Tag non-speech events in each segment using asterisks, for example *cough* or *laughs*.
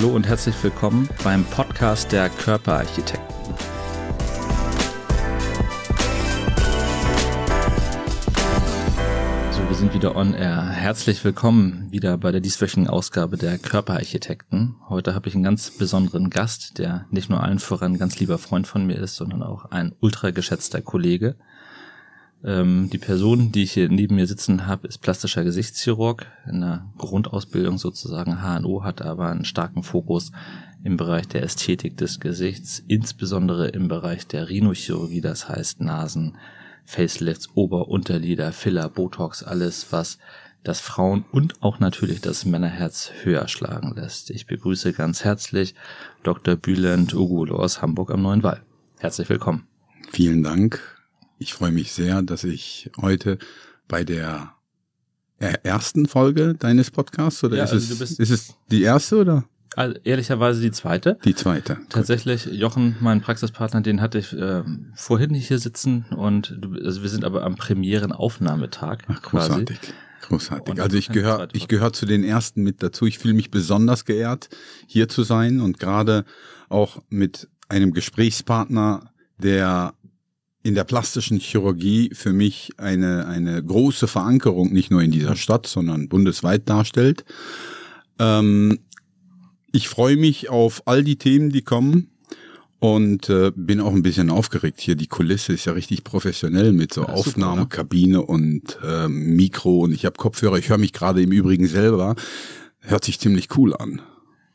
Hallo und herzlich willkommen beim Podcast der Körperarchitekten. So, wir sind wieder on air. Herzlich willkommen wieder bei der dieswöchigen Ausgabe der Körperarchitekten. Heute habe ich einen ganz besonderen Gast, der nicht nur allen voran ein ganz lieber Freund von mir ist, sondern auch ein ultra geschätzter Kollege. Ähm, die Person, die ich hier neben mir sitzen habe, ist plastischer Gesichtschirurg in der Grundausbildung sozusagen HNO, hat aber einen starken Fokus im Bereich der Ästhetik des Gesichts, insbesondere im Bereich der Rhinochirurgie, das heißt Nasen, Facelifts, Ober-, Unterlider, Filler, Botox, alles, was das Frauen- und auch natürlich das Männerherz höher schlagen lässt. Ich begrüße ganz herzlich Dr. Bülent Ugulo aus Hamburg am Neuen Wall. Herzlich willkommen. Vielen Dank ich freue mich sehr, dass ich heute bei der ersten Folge deines Podcasts oder ja, ist, also es, ist es die erste oder? Also ehrlicherweise die zweite. Die zweite. Tatsächlich, Gut. Jochen, mein Praxispartner, den hatte ich äh, vorhin hier sitzen und also wir sind aber am Premierenaufnahmetag. Ach, großartig. Quasi. Großartig. Und also ich gehöre ich gehöre zu den ersten mit dazu. Ich fühle mich besonders geehrt, hier zu sein und gerade auch mit einem Gesprächspartner, der in der plastischen Chirurgie für mich eine, eine große Verankerung nicht nur in dieser Stadt, sondern bundesweit darstellt. Ähm, ich freue mich auf all die Themen, die kommen und äh, bin auch ein bisschen aufgeregt hier. Die Kulisse ist ja richtig professionell mit so ja, Aufnahmekabine und äh, Mikro und ich habe Kopfhörer. Ich höre mich gerade im Übrigen selber. Hört sich ziemlich cool an.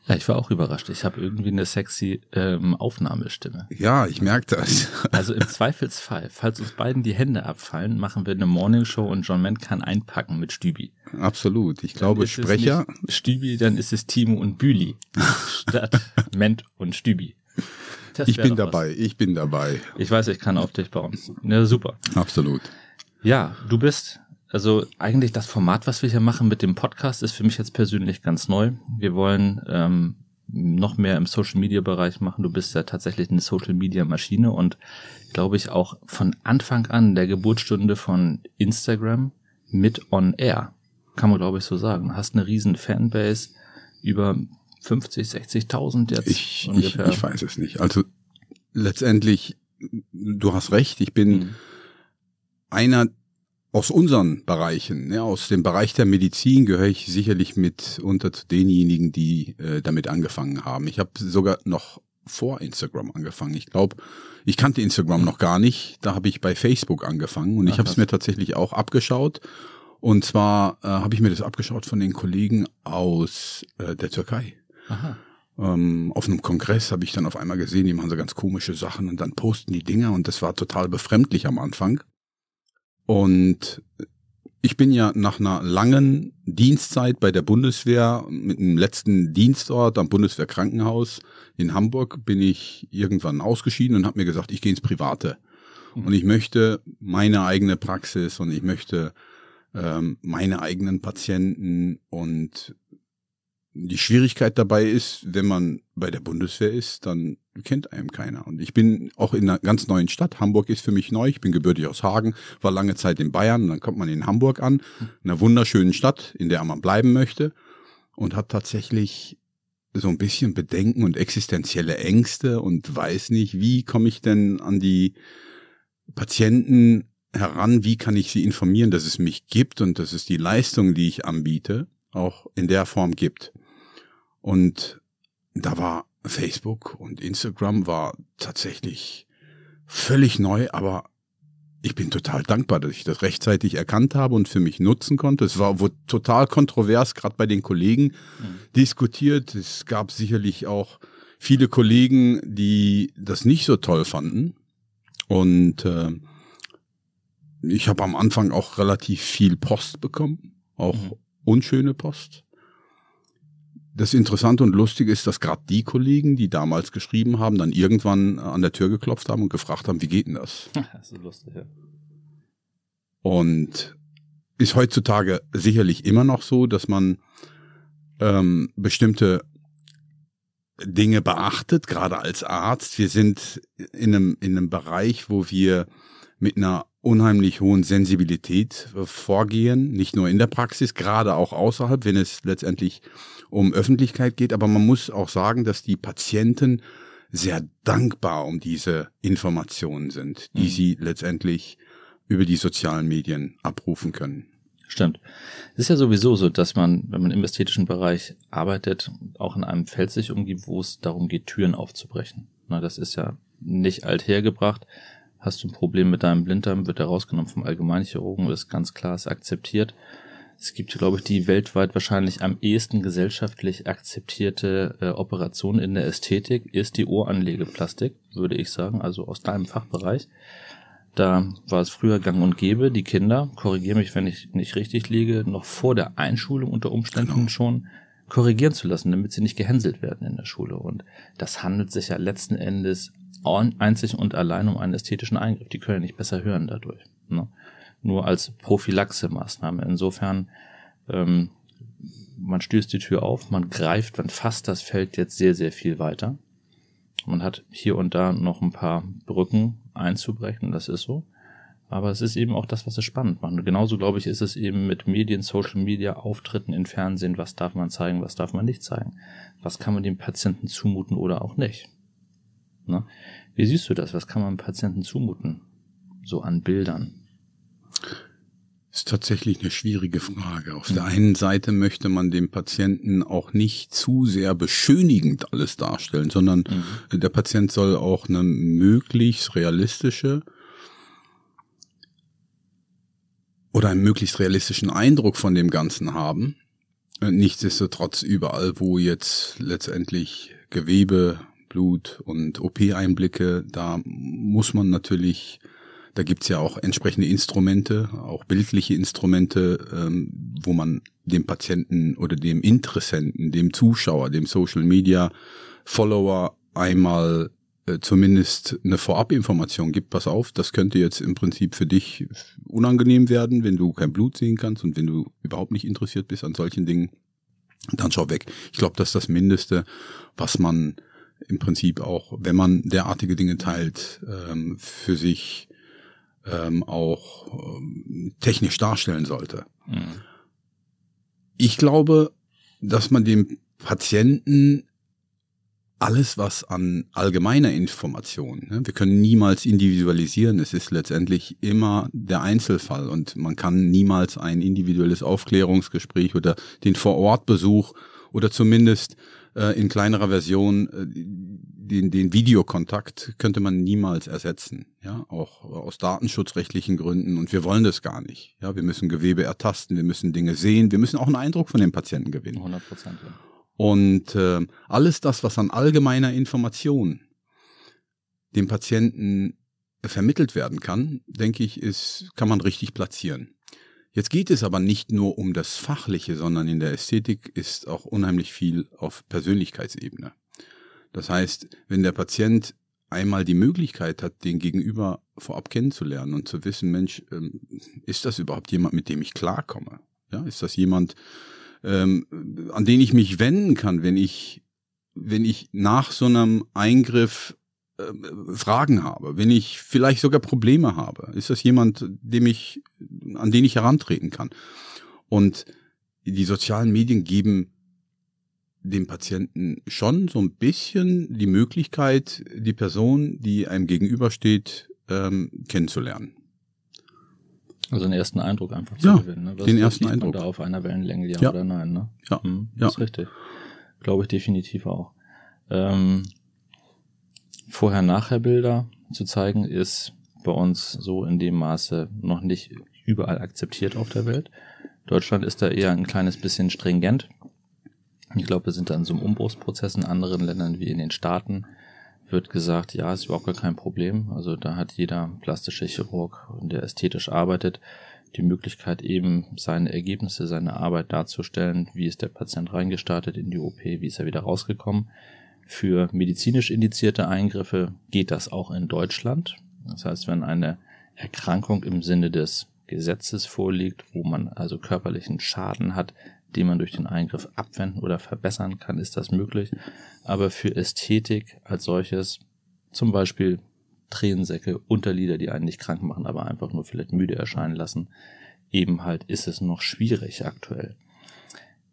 Ja, ich war auch überrascht. Ich habe irgendwie eine sexy ähm, Aufnahmestimme. Ja, ich merke das. *laughs* Also im Zweifelsfall, falls uns beiden die Hände abfallen, machen wir eine Morningshow und John Ment kann einpacken mit Stübi. Absolut. Ich glaube, Sprecher. Stübi, dann ist es Timo und Büli statt *laughs* Ment und Stübi. ich bin dabei, was. ich bin dabei. Ich weiß, ich kann auf dich bauen. Ja, super. Absolut. Ja, du bist also eigentlich das Format, was wir hier machen mit dem Podcast, ist für mich jetzt persönlich ganz neu. Wir wollen ähm, noch mehr im Social Media Bereich machen. Du bist ja tatsächlich eine Social Media Maschine und glaube ich auch von Anfang an der Geburtsstunde von Instagram mit on air. Kann man glaube ich so sagen. Hast eine riesen Fanbase über 50, 60.000 jetzt ich, ungefähr. Ich, ich weiß es nicht. Also letztendlich, du hast recht. Ich bin mhm. einer aus unseren Bereichen, ja, aus dem Bereich der Medizin gehöre ich sicherlich mit unter zu denjenigen, die äh, damit angefangen haben. Ich habe sogar noch vor Instagram angefangen. Ich glaube, ich kannte Instagram noch gar nicht. Da habe ich bei Facebook angefangen und Ach, ich habe es mir tatsächlich auch abgeschaut. Und zwar äh, habe ich mir das abgeschaut von den Kollegen aus äh, der Türkei. Aha. Ähm, auf einem Kongress habe ich dann auf einmal gesehen, die machen so ganz komische Sachen und dann posten die Dinger und das war total befremdlich am Anfang. Und ich bin ja nach einer langen Dienstzeit bei der Bundeswehr mit dem letzten Dienstort am Bundeswehrkrankenhaus in Hamburg bin ich irgendwann ausgeschieden und habe mir gesagt, ich gehe ins Private. Mhm. Und ich möchte meine eigene Praxis und ich möchte ähm, meine eigenen Patienten und die Schwierigkeit dabei ist, wenn man bei der Bundeswehr ist, dann kennt einem keiner. Und ich bin auch in einer ganz neuen Stadt. Hamburg ist für mich neu. Ich bin gebürtig aus Hagen, war lange Zeit in Bayern. Dann kommt man in Hamburg an, einer wunderschönen Stadt, in der man bleiben möchte und hat tatsächlich so ein bisschen Bedenken und existenzielle Ängste und weiß nicht, wie komme ich denn an die Patienten heran, wie kann ich sie informieren, dass es mich gibt und dass es die Leistung, die ich anbiete, auch in der Form gibt. Und da war Facebook und Instagram war tatsächlich völlig neu, aber ich bin total dankbar, dass ich das rechtzeitig erkannt habe und für mich nutzen konnte. Es war wurde total kontrovers, gerade bei den Kollegen mhm. diskutiert. Es gab sicherlich auch viele Kollegen, die das nicht so toll fanden. Und äh, ich habe am Anfang auch relativ viel Post bekommen, auch mhm. unschöne Post. Das Interessante und Lustige ist, dass gerade die Kollegen, die damals geschrieben haben, dann irgendwann an der Tür geklopft haben und gefragt haben, wie geht denn das? *laughs* Das ist lustig, ja. Und ist heutzutage sicherlich immer noch so, dass man ähm, bestimmte Dinge beachtet, gerade als Arzt. Wir sind in einem, in einem Bereich, wo wir mit einer unheimlich hohen Sensibilität äh, vorgehen, nicht nur in der Praxis, gerade auch außerhalb, wenn es letztendlich um Öffentlichkeit geht. Aber man muss auch sagen, dass die Patienten sehr dankbar um diese Informationen sind, die mhm. sie letztendlich über die sozialen Medien abrufen können. Stimmt. Es ist ja sowieso so, dass man, wenn man im ästhetischen Bereich arbeitet, auch in einem Feld sich umgibt, wo es darum geht, Türen aufzubrechen. Na, das ist ja nicht althergebracht. Hast du ein Problem mit deinem Blinddarm, wird er rausgenommen vom Allgemeinchirurgen, ist ganz klar, ist akzeptiert. Es gibt, glaube ich, die weltweit wahrscheinlich am ehesten gesellschaftlich akzeptierte äh, Operation in der Ästhetik ist die Ohranlegeplastik, würde ich sagen, also aus deinem Fachbereich. Da war es früher gang und gäbe, die Kinder, korrigiere mich, wenn ich nicht richtig liege, noch vor der Einschulung unter Umständen genau. schon korrigieren zu lassen, damit sie nicht gehänselt werden in der Schule. Und das handelt sich ja letzten Endes einzig und allein um einen ästhetischen Eingriff. Die können ja nicht besser hören dadurch. Ne? Nur als Prophylaxe-Maßnahme. Insofern, ähm, man stößt die Tür auf, man greift, man fasst das Feld jetzt sehr, sehr viel weiter. Man hat hier und da noch ein paar Brücken einzubrechen, das ist so. Aber es ist eben auch das, was es spannend macht. Und genauso, glaube ich, ist es eben mit Medien, Social Media, Auftritten in Fernsehen, was darf man zeigen, was darf man nicht zeigen. Was kann man dem Patienten zumuten oder auch nicht. Ne? Wie siehst du das? Was kann man Patienten zumuten? So an Bildern. ist tatsächlich eine schwierige Frage. Auf mhm. der einen Seite möchte man dem Patienten auch nicht zu sehr beschönigend alles darstellen, sondern mhm. der Patient soll auch eine möglichst realistische oder einen möglichst realistischen Eindruck von dem Ganzen haben. Nichtsdestotrotz überall, wo jetzt letztendlich Gewebe, Blut und OP-Einblicke, da muss man natürlich, da gibt's ja auch entsprechende Instrumente, auch bildliche Instrumente, ähm, wo man dem Patienten oder dem Interessenten, dem Zuschauer, dem Social Media Follower einmal äh, zumindest eine Vorabinformation gibt, pass auf, das könnte jetzt im Prinzip für dich unangenehm werden, wenn du kein Blut sehen kannst und wenn du überhaupt nicht interessiert bist an solchen Dingen, dann schau weg. Ich glaube, das ist das Mindeste, was man im Prinzip auch, wenn man derartige Dinge teilt, ähm, für sich ähm, auch ähm, technisch darstellen sollte. Mhm. Ich glaube, dass man dem Patienten alles, was an allgemeiner Information, ne? wir können niemals individualisieren, es ist letztendlich immer der Einzelfall und man kann niemals ein individuelles Aufklärungsgespräch oder den Vorortbesuch oder zumindest äh, in kleinerer Version äh, den, den Videokontakt könnte man niemals ersetzen, ja, auch aus datenschutzrechtlichen Gründen und wir wollen das gar nicht. Ja, wir müssen Gewebe ertasten, wir müssen Dinge sehen, wir müssen auch einen Eindruck von dem Patienten gewinnen. 100 Prozent. Ja. Und äh, alles das, was an allgemeiner Information dem Patienten vermittelt werden kann, denke ich, ist, kann man richtig platzieren. Jetzt geht es aber nicht nur um das Fachliche, sondern in der Ästhetik ist auch unheimlich viel auf Persönlichkeitsebene. Das heißt, wenn der Patient einmal die Möglichkeit hat, den Gegenüber vorab kennenzulernen und zu wissen, Mensch, ähm, ist das überhaupt jemand, mit dem ich klarkomme? Ja, ist das jemand, ähm, an den ich mich wenden kann, wenn ich, wenn ich nach so einem Eingriff äh, Fragen habe, wenn ich vielleicht sogar Probleme habe. Ist das jemand, dem ich, an den ich herantreten kann? Und die sozialen Medien geben dem Patienten schon so ein bisschen die Möglichkeit, die Person, die einem gegenübersteht, ähm, kennenzulernen. Also den ersten Eindruck einfach zu ja, gewinnen. Ne? Was, den ersten Eindruck. da auf einer Wellenlänge, ja, ja, oder nein. Ne? Ja, hm, das ja. ist richtig. Glaube ich definitiv auch. Ähm, Vorher-Nachher-Bilder zu zeigen, ist bei uns so in dem Maße noch nicht überall akzeptiert auf der Welt. Deutschland ist da eher ein kleines bisschen stringent. Ich glaube, wir sind da in so einem Umbruchsprozess in anderen Ländern wie in den Staaten wird gesagt, ja, ist überhaupt gar kein Problem. Also da hat jeder plastische Chirurg, der ästhetisch arbeitet, die Möglichkeit eben seine Ergebnisse, seine Arbeit darzustellen, wie ist der Patient reingestartet in die OP, wie ist er wieder rausgekommen. Für medizinisch indizierte Eingriffe geht das auch in Deutschland. Das heißt, wenn eine Erkrankung im Sinne des Gesetzes vorliegt, wo man also körperlichen Schaden hat, den man durch den Eingriff abwenden oder verbessern kann, ist das möglich. Aber für Ästhetik als solches, zum Beispiel Tränensäcke, Unterlieder, die einen nicht krank machen, aber einfach nur vielleicht müde erscheinen lassen, eben halt ist es noch schwierig aktuell.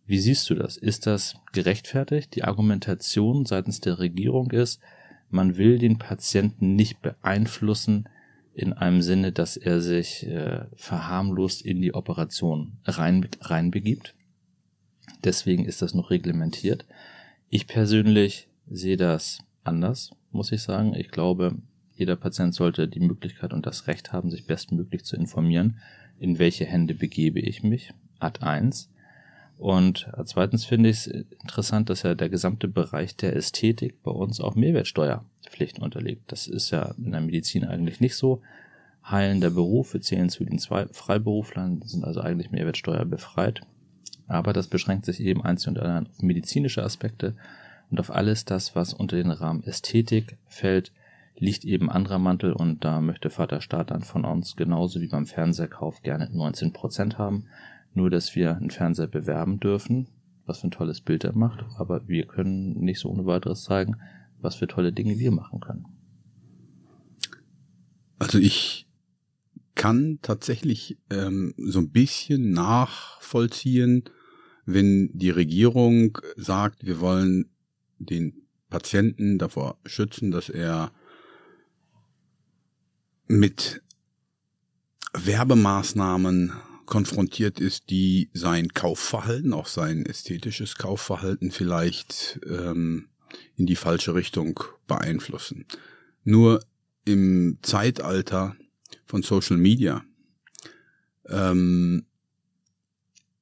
Wie siehst du das? Ist das gerechtfertigt? Die Argumentation seitens der Regierung ist, man will den Patienten nicht beeinflussen in einem Sinne, dass er sich äh, verharmlost in die Operation rein, reinbegibt. Deswegen ist das noch reglementiert. Ich persönlich sehe das anders, muss ich sagen. Ich glaube, jeder Patient sollte die Möglichkeit und das Recht haben, sich bestmöglich zu informieren, in welche Hände begebe ich mich. Ad 1. Und zweitens finde ich es interessant, dass ja der gesamte Bereich der Ästhetik bei uns auch Mehrwertsteuerpflichten unterliegt. Das ist ja in der Medizin eigentlich nicht so. Heilender Beruf, wir zählen zu den zwei Freiberuflern, sind also eigentlich Mehrwertsteuer befreit. Aber das beschränkt sich eben einzig und allein auf medizinische Aspekte und auf alles das, was unter den Rahmen Ästhetik fällt, liegt eben anderer Mantel und da möchte Vater Staat dann von uns genauso wie beim Fernseherkauf gerne 19 Prozent haben nur, dass wir einen Fernseher bewerben dürfen, was für ein tolles Bild er macht, aber wir können nicht so ohne weiteres zeigen, was für tolle Dinge wir machen können. Also ich kann tatsächlich ähm, so ein bisschen nachvollziehen, wenn die Regierung sagt, wir wollen den Patienten davor schützen, dass er mit Werbemaßnahmen konfrontiert ist, die sein Kaufverhalten, auch sein ästhetisches Kaufverhalten vielleicht ähm, in die falsche Richtung beeinflussen. Nur im Zeitalter von Social Media ähm,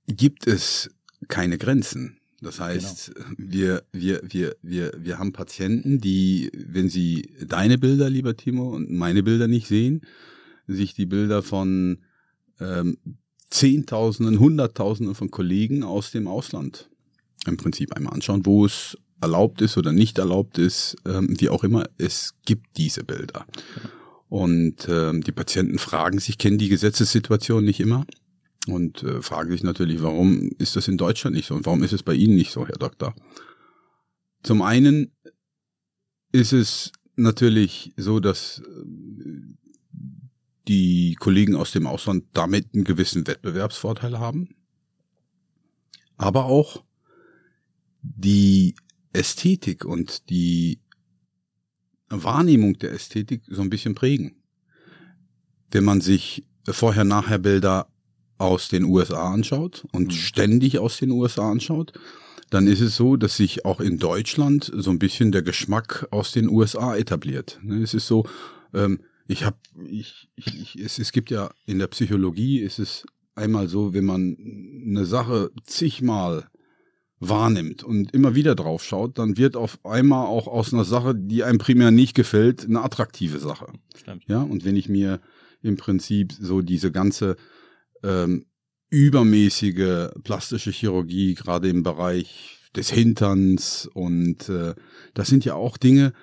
gibt es keine Grenzen. Das heißt, genau. wir, wir, wir, wir, wir haben Patienten, die, wenn sie deine Bilder, lieber Timo, und meine Bilder nicht sehen, sich die Bilder von ähm, Zehntausenden, Hunderttausenden von Kollegen aus dem Ausland im Prinzip einmal anschauen, wo es erlaubt ist oder nicht erlaubt ist, ähm, wie auch immer, es gibt diese Bilder. Und ähm, die Patienten fragen sich, kennen die Gesetzessituation nicht immer und äh, fragen sich natürlich, warum ist das in Deutschland nicht so und warum ist es bei Ihnen nicht so, Herr Doktor? Zum einen ist es natürlich so, dass äh, die Kollegen aus dem Ausland damit einen gewissen Wettbewerbsvorteil haben, aber auch die Ästhetik und die Wahrnehmung der Ästhetik so ein bisschen prägen. Wenn man sich vorher-nachher Bilder aus den USA anschaut und mhm. ständig aus den USA anschaut, dann ist es so, dass sich auch in Deutschland so ein bisschen der Geschmack aus den USA etabliert. Es ist so, ähm, ich habe, ich, ich, ich, es, es gibt ja in der Psychologie ist es einmal so, wenn man eine Sache zigmal wahrnimmt und immer wieder drauf schaut, dann wird auf einmal auch aus einer Sache, die einem primär nicht gefällt, eine attraktive Sache. Stimmt. Ja, und wenn ich mir im Prinzip so diese ganze ähm, übermäßige plastische Chirurgie, gerade im Bereich des Hinterns und äh, das sind ja auch Dinge,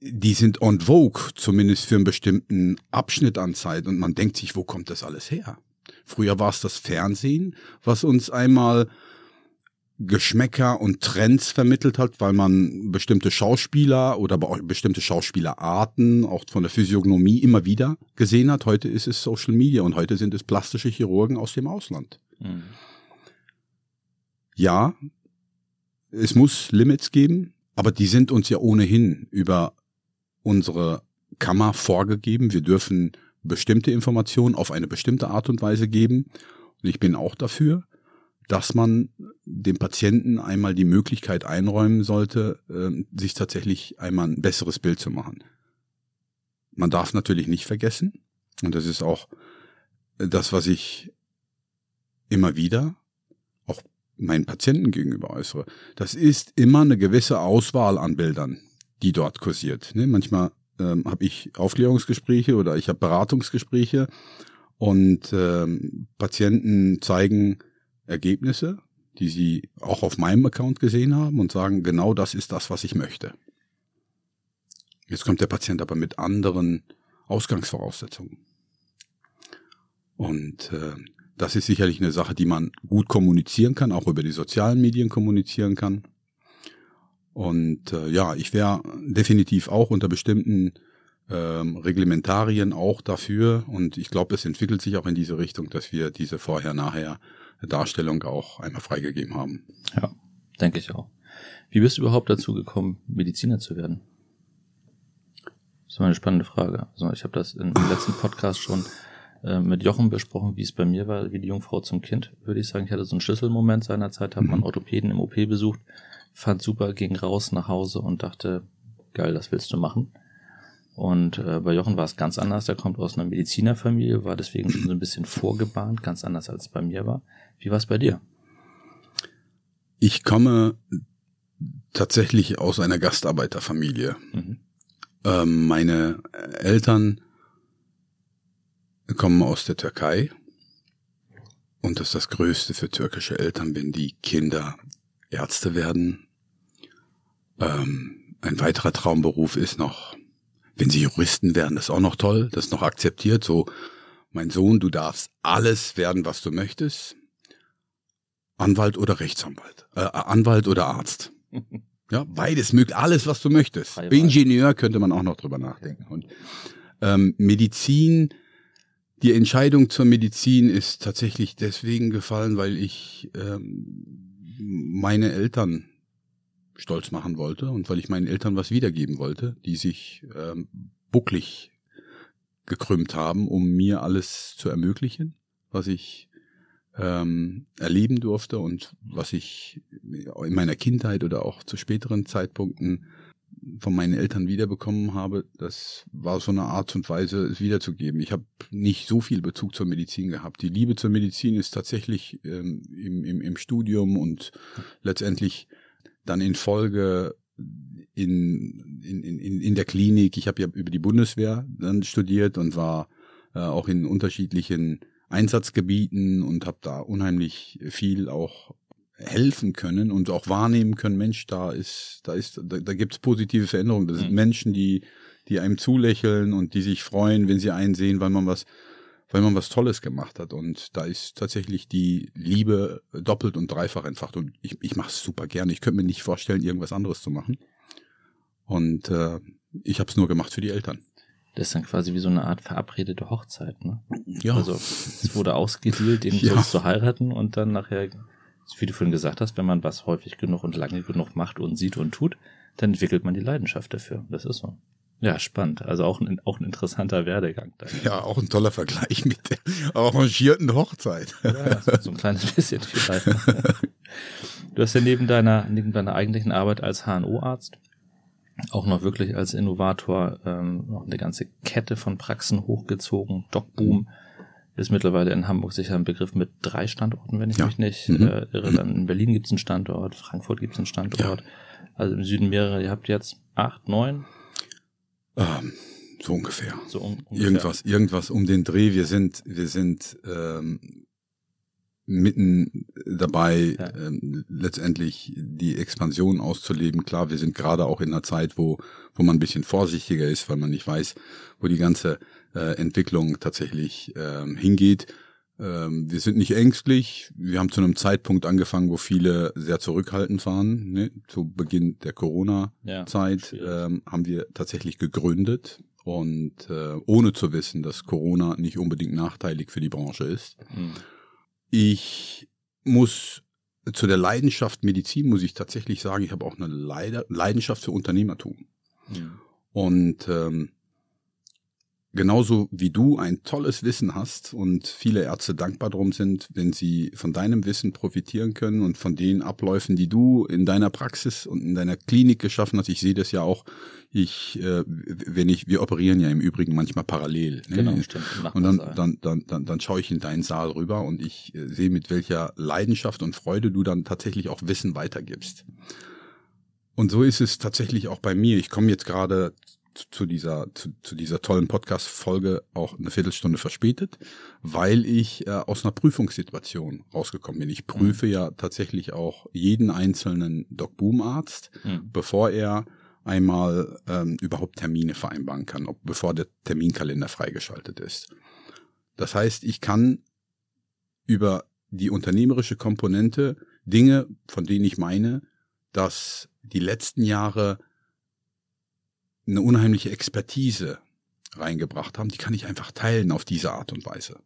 die sind on vogue, zumindest für einen bestimmten Abschnitt an Zeit. Und man denkt sich, wo kommt das alles her? Früher war es das Fernsehen, was uns einmal Geschmäcker und Trends vermittelt hat, weil man bestimmte Schauspieler oder bestimmte Schauspielerarten auch von der Physiognomie immer wieder gesehen hat. Heute ist es Social Media und heute sind es plastische Chirurgen aus dem Ausland. Mhm. Ja, es muss Limits geben, aber die sind uns ja ohnehin über unsere Kammer vorgegeben. Wir dürfen bestimmte Informationen auf eine bestimmte Art und Weise geben. Und ich bin auch dafür, dass man dem Patienten einmal die Möglichkeit einräumen sollte, ähm, sich tatsächlich einmal ein besseres Bild zu machen. Man darf natürlich nicht vergessen, und das ist auch das, was ich immer wieder auch meinen Patienten gegenüber äußere. Das ist immer eine gewisse Auswahl an Bildern, die dort kursiert. Ne? Manchmal ähm, habe ich Aufklärungsgespräche oder ich habe Beratungsgespräche und ähm, Patienten zeigen Ergebnisse, die sie auch auf meinem Account gesehen haben und sagen, genau das ist das, was ich möchte. Jetzt kommt der Patient aber mit anderen Ausgangsvoraussetzungen. Und äh, das ist sicherlich eine Sache, die man gut kommunizieren kann, auch über die sozialen Medien kommunizieren kann. Und äh, ja, ich wäre definitiv auch unter bestimmten ähm, Reglementarien auch dafür. Und ich glaube, es entwickelt sich auch in diese Richtung, dass wir diese Vorher-Nachher-Darstellung auch einmal freigegeben haben. Ja, denke ich auch. Wie bist du überhaupt dazu gekommen, Mediziner zu werden? Das ist mal eine spannende Frage. Also ich habe das im letzten Podcast schon äh, mit Jochen besprochen, wie es bei mir war, wie die Jungfrau zum Kind, würde ich sagen. Ich hatte so einen Schlüsselmoment seinerzeit, habe mhm. man Orthopäden im OP besucht, fand super, ging raus nach Hause und dachte, geil, das willst du machen. Und äh, bei Jochen war es ganz anders. Der kommt aus einer Medizinerfamilie, war deswegen schon so ein bisschen vorgebahnt, ganz anders als es bei mir war. Wie war es bei dir? Ich komme tatsächlich aus einer Gastarbeiterfamilie. Mhm. Ähm, meine Eltern kommen aus der Türkei. Und das ist das Größte für türkische Eltern, wenn die Kinder Ärzte werden. Ähm, ein weiterer Traumberuf ist noch, wenn sie Juristen werden, das ist auch noch toll, das ist noch akzeptiert. So, mein Sohn, du darfst alles werden, was du möchtest. Anwalt oder Rechtsanwalt, äh, Anwalt oder Arzt. *laughs* Ja, beides mögt alles, was du möchtest. Ingenieur könnte man auch noch drüber nachdenken. Und ähm, Medizin die Entscheidung zur Medizin ist tatsächlich deswegen gefallen, weil ich ähm, meine Eltern stolz machen wollte und weil ich meinen Eltern was wiedergeben wollte, die sich ähm, bucklig gekrümmt haben, um mir alles zu ermöglichen, was ich ähm, erleben durfte und was ich in meiner Kindheit oder auch zu späteren Zeitpunkten von meinen Eltern wiederbekommen habe, das war so eine Art und Weise, es wiederzugeben. Ich habe nicht so viel Bezug zur Medizin gehabt. Die Liebe zur Medizin ist tatsächlich ähm, im, im, im Studium und letztendlich dann in Folge in, in, in, in der Klinik. Ich habe ja über die Bundeswehr dann studiert und war äh, auch in unterschiedlichen Einsatzgebieten und habe da unheimlich viel auch helfen können und auch wahrnehmen können, Mensch, da ist, da ist, da, da gibt es positive Veränderungen. Das sind mhm. Menschen, die, die einem zulächeln und die sich freuen, wenn sie einen sehen, weil man was, weil man was Tolles gemacht hat. Und da ist tatsächlich die Liebe doppelt und dreifach entfacht. Und ich, ich mache es super gerne. Ich könnte mir nicht vorstellen, irgendwas anderes zu machen. Und äh, ich habe es nur gemacht für die Eltern. Das ist dann quasi wie so eine Art verabredete Hochzeit, ne? Ja. Also es wurde ausgedealt, den *laughs* ja. zu heiraten und dann nachher wie du vorhin gesagt hast, wenn man was häufig genug und lange genug macht und sieht und tut, dann entwickelt man die Leidenschaft dafür. Das ist so. Ja, spannend. Also auch ein, auch ein interessanter Werdegang. Da. Ja, auch ein toller Vergleich mit der arrangierten Hochzeit. Ja, so ein kleines bisschen vielleicht. *laughs* Du hast ja neben deiner, neben deiner eigentlichen Arbeit als HNO-Arzt auch noch wirklich als Innovator ähm, noch eine ganze Kette von Praxen hochgezogen. DocBoom, ist mittlerweile in Hamburg sicher ein Begriff mit drei Standorten, wenn ich ja. mich nicht mhm. äh, irre. Dann in Berlin gibt es einen Standort, Frankfurt gibt es einen Standort. Ja. Also im Süden mehrere. Ihr habt jetzt acht, neun? Ähm, so ungefähr. So un ungefähr. Irgendwas, irgendwas um den Dreh. Wir sind, wir sind ähm, mitten dabei, ja. ähm, letztendlich die Expansion auszuleben. Klar, wir sind gerade auch in einer Zeit, wo, wo man ein bisschen vorsichtiger ist, weil man nicht weiß, wo die ganze äh, Entwicklung tatsächlich ähm, hingeht. Ähm, wir sind nicht ängstlich. Wir haben zu einem Zeitpunkt angefangen, wo viele sehr zurückhaltend waren. Ne? Zu Beginn der Corona-Zeit ja, ähm, haben wir tatsächlich gegründet und äh, ohne zu wissen, dass Corona nicht unbedingt nachteilig für die Branche ist. Mhm. Ich muss zu der Leidenschaft Medizin muss ich tatsächlich sagen, ich habe auch eine Leidenschaft für Unternehmertum. Mhm. Und ähm, genauso wie du ein tolles Wissen hast und viele Ärzte dankbar drum sind, wenn sie von deinem Wissen profitieren können und von den Abläufen, die du in deiner Praxis und in deiner Klinik geschaffen hast. Ich sehe das ja auch. Ich, äh, wenn ich, wir operieren ja im Übrigen manchmal parallel. Ne? Genau, stimmt. Und dann, dann, dann, dann, dann schaue ich in deinen Saal rüber und ich äh, sehe, mit welcher Leidenschaft und Freude du dann tatsächlich auch Wissen weitergibst. Und so ist es tatsächlich auch bei mir. Ich komme jetzt gerade zu dieser, zu, zu dieser tollen Podcast-Folge auch eine Viertelstunde verspätet, weil ich äh, aus einer Prüfungssituation rausgekommen bin. Ich prüfe mhm. ja tatsächlich auch jeden einzelnen Doc Boom Arzt, mhm. bevor er einmal ähm, überhaupt Termine vereinbaren kann, ob, bevor der Terminkalender freigeschaltet ist. Das heißt, ich kann über die unternehmerische Komponente Dinge, von denen ich meine, dass die letzten Jahre eine unheimliche Expertise reingebracht haben, die kann ich einfach teilen auf diese Art und Weise.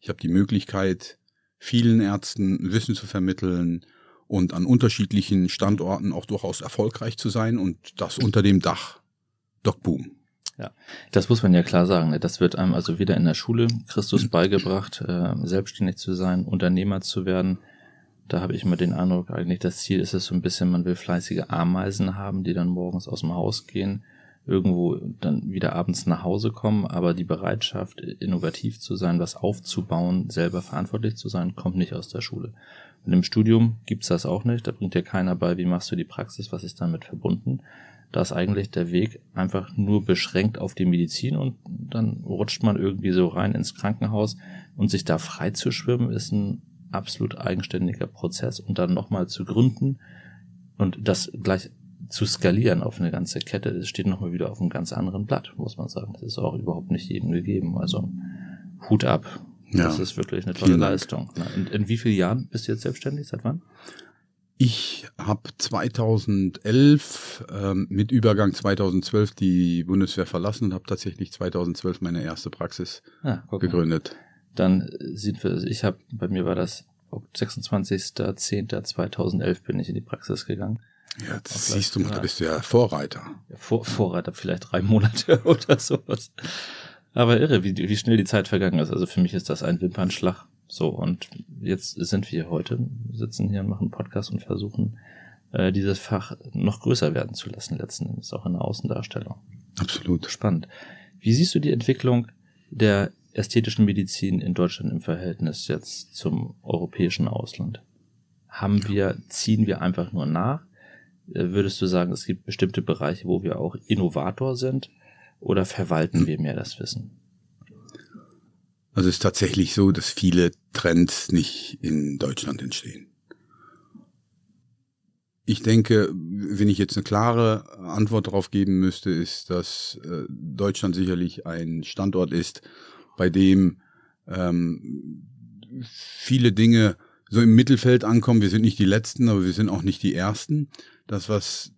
Ich habe die Möglichkeit, vielen Ärzten Wissen zu vermitteln und an unterschiedlichen Standorten auch durchaus erfolgreich zu sein und das unter dem Dach DocBoom. Ja, das muss man ja klar sagen. Ne? Das wird einem also wieder in der Schule Christus beigebracht, äh, selbstständig zu sein, Unternehmer zu werden. Da habe ich immer den Eindruck, eigentlich das Ziel ist es so ein bisschen, man will fleißige Ameisen haben, die dann morgens aus dem Haus gehen, irgendwo dann wieder abends nach Hause kommen, aber die Bereitschaft, innovativ zu sein, was aufzubauen, selber verantwortlich zu sein, kommt nicht aus der Schule. Und im Studium gibt's das auch nicht. Da bringt dir keiner bei, wie machst du die Praxis, was ist damit verbunden. Da ist eigentlich der Weg einfach nur beschränkt auf die Medizin und dann rutscht man irgendwie so rein ins Krankenhaus und sich da frei zu schwimmen ist ein absolut eigenständiger Prozess und dann nochmal zu gründen und das gleich zu skalieren auf eine ganze Kette, das steht nochmal wieder auf einem ganz anderen Blatt, muss man sagen. Das ist auch überhaupt nicht jedem gegeben. Also Hut ab. Ja, das ist wirklich eine tolle Leistung. In, in wie vielen Jahren bist du jetzt selbstständig? Seit wann? Ich habe 2011 ähm, mit Übergang 2012 die Bundeswehr verlassen und habe tatsächlich 2012 meine erste Praxis ah, gegründet. Dann sind wir, ich habe, bei mir war das 26.10.2011 bin ich in die Praxis gegangen. Ja, das siehst du mal, da bist du ja Vorreiter. Vor, Vorreiter, vielleicht drei Monate *laughs* oder sowas. Aber irre, wie, wie schnell die Zeit vergangen ist. Also für mich ist das ein Wimpernschlag. So, und jetzt sind wir heute, sitzen hier und machen Podcast und versuchen, äh, dieses Fach noch größer werden zu lassen, letzten Endes auch in der Außendarstellung. Absolut. Spannend. Wie siehst du die Entwicklung der ästhetischen Medizin in Deutschland im Verhältnis jetzt zum europäischen Ausland? Haben wir, ziehen wir einfach nur nach? Würdest du sagen, es gibt bestimmte Bereiche, wo wir auch Innovator sind? Oder verwalten wir mehr das Wissen? Also es ist tatsächlich so, dass viele Trends nicht in Deutschland entstehen. Ich denke, wenn ich jetzt eine klare Antwort darauf geben müsste, ist, dass äh, Deutschland sicherlich ein Standort ist, bei dem ähm, viele Dinge so im Mittelfeld ankommen. Wir sind nicht die Letzten, aber wir sind auch nicht die Ersten. Das, was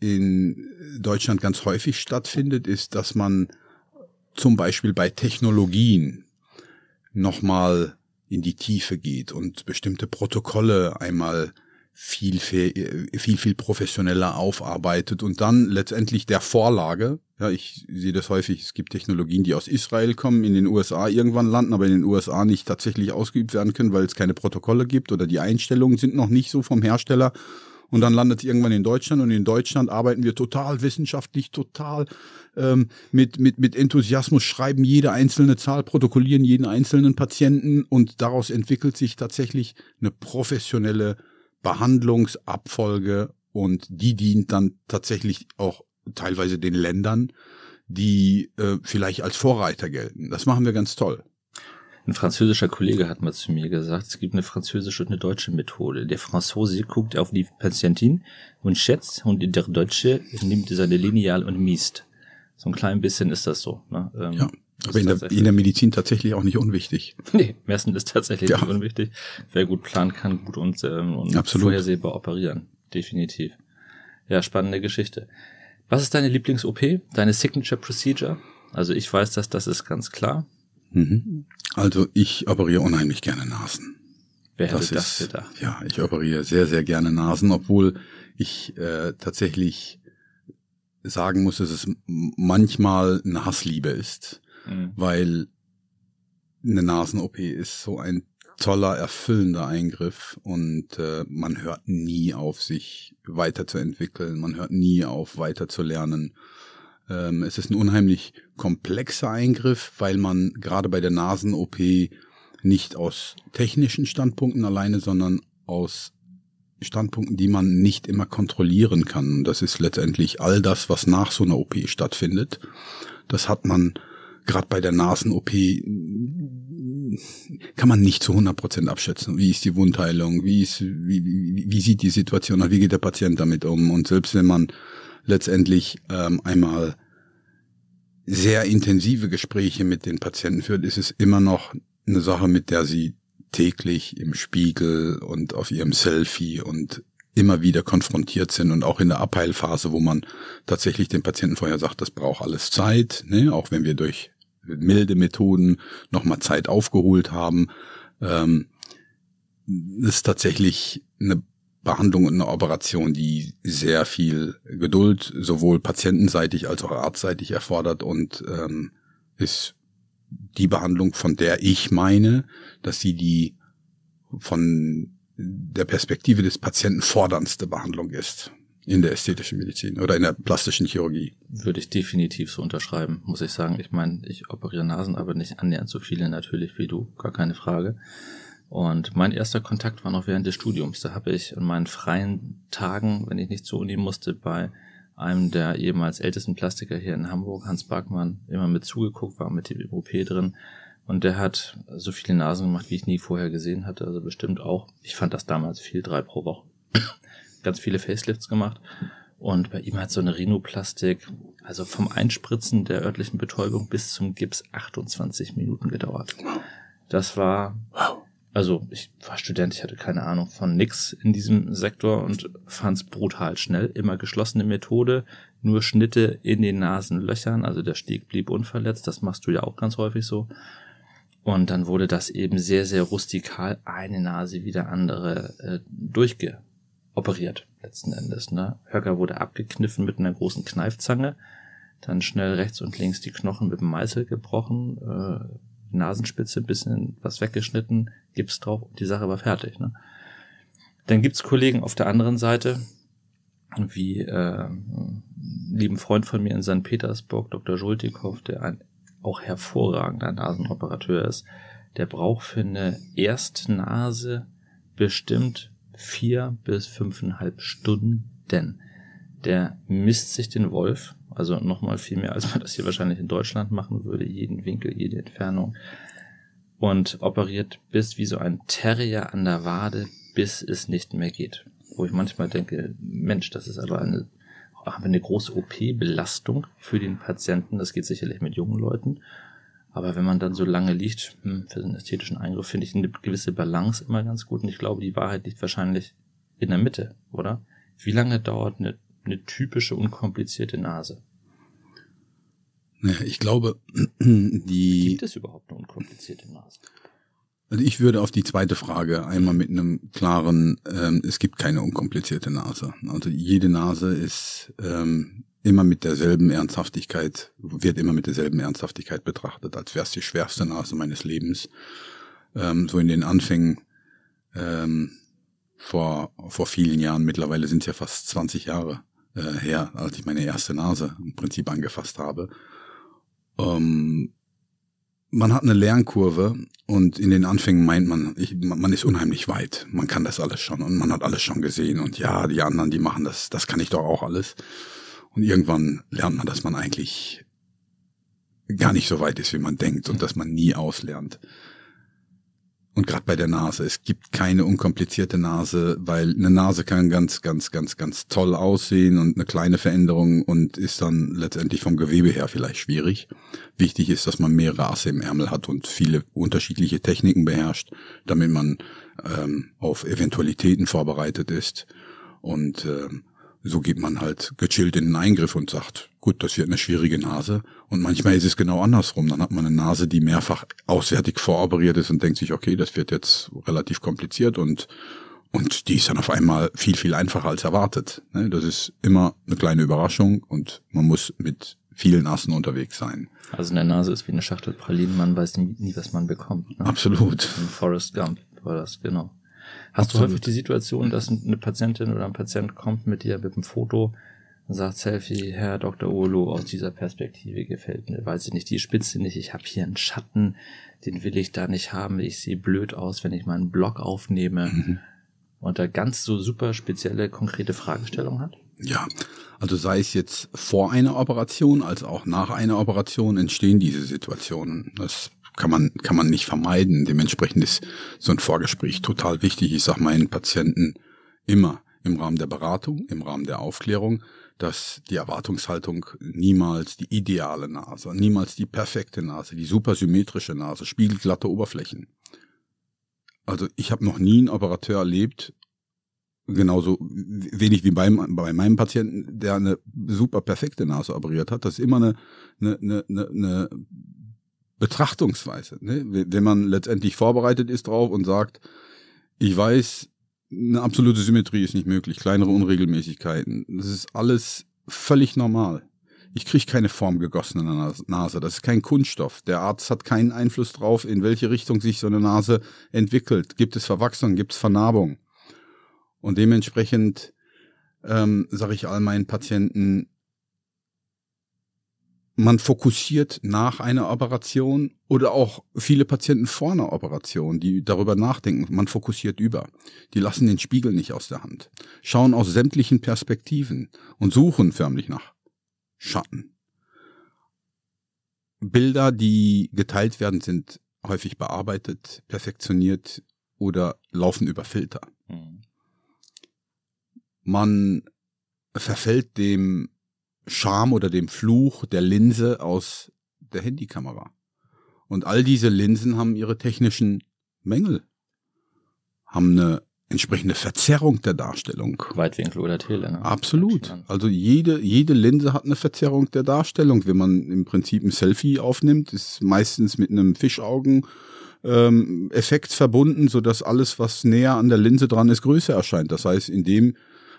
in Deutschland ganz häufig stattfindet, ist, dass man zum Beispiel bei Technologien nochmal in die Tiefe geht und bestimmte Protokolle einmal viel, viel, viel professioneller aufarbeitet und dann letztendlich der Vorlage, ja, ich sehe das häufig, es gibt Technologien, die aus Israel kommen, in den USA irgendwann landen, aber in den USA nicht tatsächlich ausgeübt werden können, weil es keine Protokolle gibt oder die Einstellungen sind noch nicht so vom Hersteller und dann landet irgendwann in Deutschland und in Deutschland arbeiten wir total wissenschaftlich, total ähm, mit, mit, mit Enthusiasmus, schreiben jede einzelne Zahl, protokollieren jeden einzelnen Patienten und daraus entwickelt sich tatsächlich eine professionelle Behandlungsabfolge und die dient dann tatsächlich auch teilweise den Ländern, die äh, vielleicht als Vorreiter gelten. Das machen wir ganz toll. Ein französischer Kollege hat mal zu mir gesagt, es gibt eine französische und eine deutsche Methode. Der Franzose guckt auf die Patientin und schätzt und der Deutsche nimmt seine Lineal und misst. So ein klein bisschen ist das so. Ne? Ähm, ja, aber in der, in der Medizin tatsächlich auch nicht unwichtig. *laughs* Nee, messen ist tatsächlich ja. nicht unwichtig. Wer gut planen kann, gut und, ähm, und vorhersehbar operieren. Definitiv. Ja, spannende Geschichte. Was ist deine Lieblings-OP? Deine Signature Procedure? Also ich weiß dass das ist ganz klar. Mhm. Also ich operiere unheimlich gerne Nasen. Wer das, das ist, gedacht? Ja, ich operiere sehr, sehr gerne Nasen, obwohl ich äh, tatsächlich sagen muss, dass es manchmal eine Hassliebe ist, mhm. weil eine Nasen-OP ist so ein toller, erfüllender Eingriff und äh, man hört nie auf, sich weiterzuentwickeln, man hört nie auf, weiterzulernen. Ähm, es ist ein unheimlich komplexer Eingriff, weil man gerade bei der Nasen-OP nicht aus technischen Standpunkten alleine, sondern aus Standpunkten, die man nicht immer kontrollieren kann. Das ist letztendlich all das, was nach so einer OP stattfindet. Das hat man gerade bei der Nasen-OP kann man nicht zu 100 Prozent abschätzen. Wie ist die Wundheilung? Wie ist, wie, wie, wie sieht die Situation aus? Wie geht der Patient damit um? Und selbst wenn man letztendlich ähm, einmal sehr intensive Gespräche mit den Patienten führt, ist es immer noch eine Sache, mit der sie täglich im Spiegel und auf ihrem Selfie und immer wieder konfrontiert sind und auch in der Abheilphase, wo man tatsächlich dem Patienten vorher sagt, das braucht alles Zeit, ne? auch wenn wir durch milde Methoden nochmal Zeit aufgeholt haben, ähm, ist tatsächlich eine Behandlung und eine Operation, die sehr viel Geduld sowohl patientenseitig als auch arztseitig erfordert und ähm, ist die Behandlung, von der ich meine, dass sie die von der Perspektive des Patienten forderndste Behandlung ist in der ästhetischen Medizin oder in der plastischen Chirurgie. Würde ich definitiv so unterschreiben, muss ich sagen. Ich meine, ich operiere Nasen, aber nicht annähernd so viele natürlich wie du, gar keine Frage. Und mein erster Kontakt war noch während des Studiums. Da habe ich an meinen freien Tagen, wenn ich nicht zur Uni musste, bei einem der ehemals ältesten Plastiker hier in Hamburg, Hans Backmann, immer mit zugeguckt, war mit dem OP drin und der hat so viele Nasen gemacht, wie ich nie vorher gesehen hatte. Also bestimmt auch, ich fand das damals viel, drei pro Woche. *coughs* Ganz viele Facelifts gemacht. Und bei ihm hat so eine Rhinoplastik, also vom Einspritzen der örtlichen Betäubung bis zum Gips 28 Minuten gedauert. Das war, also ich war Student, ich hatte keine Ahnung von nix in diesem Sektor und fand's brutal schnell. Immer geschlossene Methode, nur Schnitte in den Nasenlöchern, also der Steg blieb unverletzt. Das machst du ja auch ganz häufig so. Und dann wurde das eben sehr, sehr rustikal, eine Nase wie der andere, äh, durchgeoperiert, letzten Endes. Ne? Höcker wurde abgekniffen mit einer großen Kneifzange, dann schnell rechts und links die Knochen mit dem Meißel gebrochen, äh, Nasenspitze ein bisschen was weggeschnitten, Gips drauf und die Sache war fertig. Ne? Dann gibt's Kollegen auf der anderen Seite, wie äh, lieben Freund von mir in St. Petersburg, Dr. Schultikow, der ein auch hervorragender Nasenoperateur ist, der braucht für eine Erstnase bestimmt vier bis fünfeinhalb Stunden. Denn der misst sich den Wolf, also nochmal viel mehr, als man das hier wahrscheinlich in Deutschland machen würde, jeden Winkel, jede Entfernung, und operiert bis wie so ein Terrier an der Wade, bis es nicht mehr geht. Wo ich manchmal denke, Mensch, das ist aber eine haben wir eine große OP-Belastung für den Patienten. Das geht sicherlich mit jungen Leuten. Aber wenn man dann so lange liegt, hm, für den ästhetischen Eingriff finde ich eine gewisse Balance immer ganz gut. Und ich glaube, die Wahrheit liegt wahrscheinlich in der Mitte, oder? Wie lange dauert eine, eine typische, unkomplizierte Nase? Ich glaube, *clears throat* die. Gibt es überhaupt eine unkomplizierte Nase? Also ich würde auf die zweite Frage einmal mit einem klaren, ähm, es gibt keine unkomplizierte Nase. Also jede Nase ist ähm, immer mit derselben Ernsthaftigkeit, wird immer mit derselben Ernsthaftigkeit betrachtet, als wäre es die schwerste Nase meines Lebens. Ähm, so in den Anfängen ähm, vor, vor vielen Jahren, mittlerweile sind es ja fast 20 Jahre äh, her, als ich meine erste Nase im Prinzip angefasst habe. Ähm, man hat eine Lernkurve und in den Anfängen meint man, ich, man ist unheimlich weit. Man kann das alles schon und man hat alles schon gesehen und ja, die anderen, die machen das, das kann ich doch auch alles. Und irgendwann lernt man, dass man eigentlich gar nicht so weit ist, wie man denkt und dass man nie auslernt. Und gerade bei der Nase, es gibt keine unkomplizierte Nase, weil eine Nase kann ganz, ganz, ganz, ganz toll aussehen und eine kleine Veränderung und ist dann letztendlich vom Gewebe her vielleicht schwierig. Wichtig ist, dass man mehrere Asse im Ärmel hat und viele unterschiedliche Techniken beherrscht, damit man ähm, auf Eventualitäten vorbereitet ist. Und ähm, so geht man halt gechillt in den Eingriff und sagt, gut, das wird eine schwierige Nase. Und manchmal ist es genau andersrum. Dann hat man eine Nase, die mehrfach auswärtig voroperiert ist und denkt sich, okay, das wird jetzt relativ kompliziert und und die ist dann auf einmal viel, viel einfacher als erwartet. Ne, das ist immer eine kleine Überraschung und man muss mit vielen Nassen unterwegs sein. Also eine Nase ist wie eine Schachtel Pralinen, man weiß nie, nie was man bekommt. Ne? Absolut. Forrest Gump war das, genau. Hast Absolut. du häufig die Situation, dass eine Patientin oder ein Patient kommt mit dir mit einem Foto sagt Selfie, Herr Dr. Olo, aus dieser Perspektive gefällt mir, weiß ich nicht, die Spitze nicht, ich habe hier einen Schatten, den will ich da nicht haben, ich sehe blöd aus, wenn ich meinen Blog aufnehme mhm. und da ganz so super spezielle, konkrete Fragestellungen hat? Ja, also sei es jetzt vor einer Operation als auch nach einer Operation entstehen diese Situationen. Das kann man, kann man nicht vermeiden. Dementsprechend ist so ein Vorgespräch total wichtig. Ich sage meinen Patienten immer im Rahmen der Beratung, im Rahmen der Aufklärung, dass die Erwartungshaltung niemals die ideale Nase, niemals die perfekte Nase, die supersymmetrische Nase, spiegelglatte Oberflächen. Also ich habe noch nie einen Operateur erlebt, genauso wenig wie beim, bei meinem Patienten, der eine super perfekte Nase operiert hat. Das ist immer eine, eine, eine, eine Betrachtungsweise. Ne? Wenn man letztendlich vorbereitet ist drauf und sagt, ich weiß, eine absolute Symmetrie ist nicht möglich, kleinere Unregelmäßigkeiten. Das ist alles völlig normal. Ich kriege keine formgegossene Nase. Das ist kein Kunststoff. Der Arzt hat keinen Einfluss drauf, in welche Richtung sich so eine Nase entwickelt. Gibt es Verwachsung, gibt es Vernarbung? Und dementsprechend ähm, sage ich all meinen Patienten, man fokussiert nach einer Operation oder auch viele Patienten vor einer Operation, die darüber nachdenken, man fokussiert über. Die lassen den Spiegel nicht aus der Hand, schauen aus sämtlichen Perspektiven und suchen förmlich nach Schatten. Bilder, die geteilt werden, sind häufig bearbeitet, perfektioniert oder laufen über Filter. Mhm. Man verfällt dem Charme oder dem Fluch der Linse aus der Handykamera. Und all diese Linsen haben ihre technischen Mängel, haben eine entsprechende Verzerrung der Darstellung. Weitwinkel oder Tele. Ne? Absolut. Also jede, jede Linse hat eine Verzerrung der Darstellung. Wenn man im Prinzip ein Selfie aufnimmt, ist meistens mit einem Fischaugen ähm, Effekt verbunden, so dass alles, was näher an der Linse dran ist, größer erscheint. Das heißt, in dem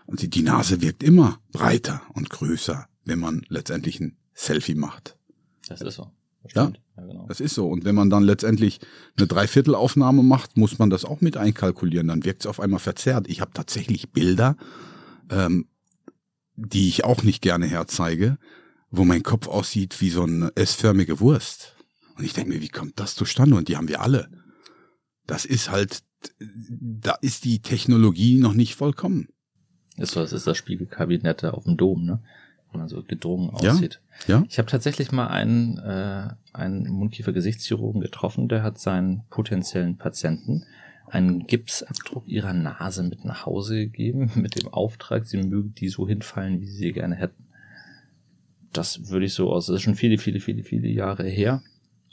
also die Nase wirkt immer breiter und größer, wenn man letztendlich ein Selfie macht. Das ist so. Ja, ja genau. das ist so. Und wenn man dann letztendlich eine Dreiviertelaufnahme macht, muss man das auch mit einkalkulieren. Dann wirkt es auf einmal verzerrt. Ich habe tatsächlich Bilder, ähm, die ich auch nicht gerne herzeige, wo mein Kopf aussieht wie so eine S-förmige Wurst. Und ich denke mir, wie kommt das zustande? Und die haben wir alle. Das ist halt, da ist die Technologie noch nicht vollkommen. Ist so, das ist das Spiegelkabinett auf dem Dom, ne? Wenn man so gedrungen aussieht. Ja. ja. Ich habe tatsächlich mal einen, äh, einen Mundkiefer-Gesichtschirurgen getroffen, der hat seinen potenziellen Patienten einen Gipsabdruck ihrer Nase mit nach Hause gegeben, *laughs* mit dem Auftrag, sie mögen die so hinfallen, wie sie sie gerne hätten. Das würde ich so aus, das ist schon viele, viele, viele, viele Jahre her.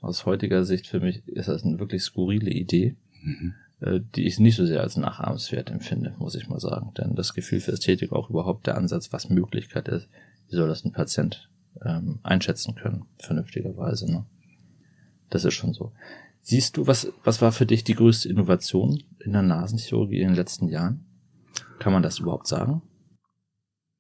Aus heutiger Sicht für mich ist das eine wirklich skurrile Idee. Mhm. Äh, die ich nicht so sehr als nachahmenswert empfinde, muss ich mal sagen. Denn das Gefühl für Ästhetik, auch überhaupt der Ansatz, was Möglichkeit ist, wie soll das ein Patient ähm, einschätzen können, vernünftigerweise. Ne? Das ist schon so. Siehst du, was, was war für dich die größte Innovation in der Nasenchirurgie in den letzten Jahren? Kann man das überhaupt sagen?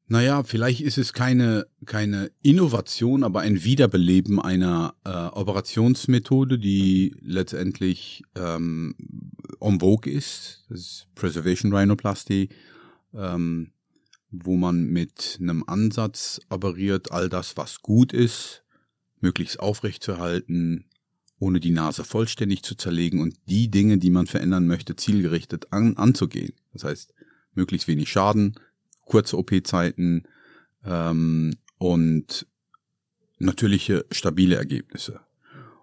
Naja, vielleicht ist es keine, keine Innovation, aber ein Wiederbeleben einer äh, Operationsmethode, die letztendlich ähm, en vogue ist. Das ist Preservation Rhinoplasty, ähm, wo man mit einem Ansatz operiert, all das, was gut ist, möglichst aufrecht zu halten, ohne die Nase vollständig zu zerlegen und die Dinge, die man verändern möchte, zielgerichtet an, anzugehen. Das heißt, möglichst wenig Schaden, kurze OP-Zeiten ähm, und natürliche, stabile Ergebnisse.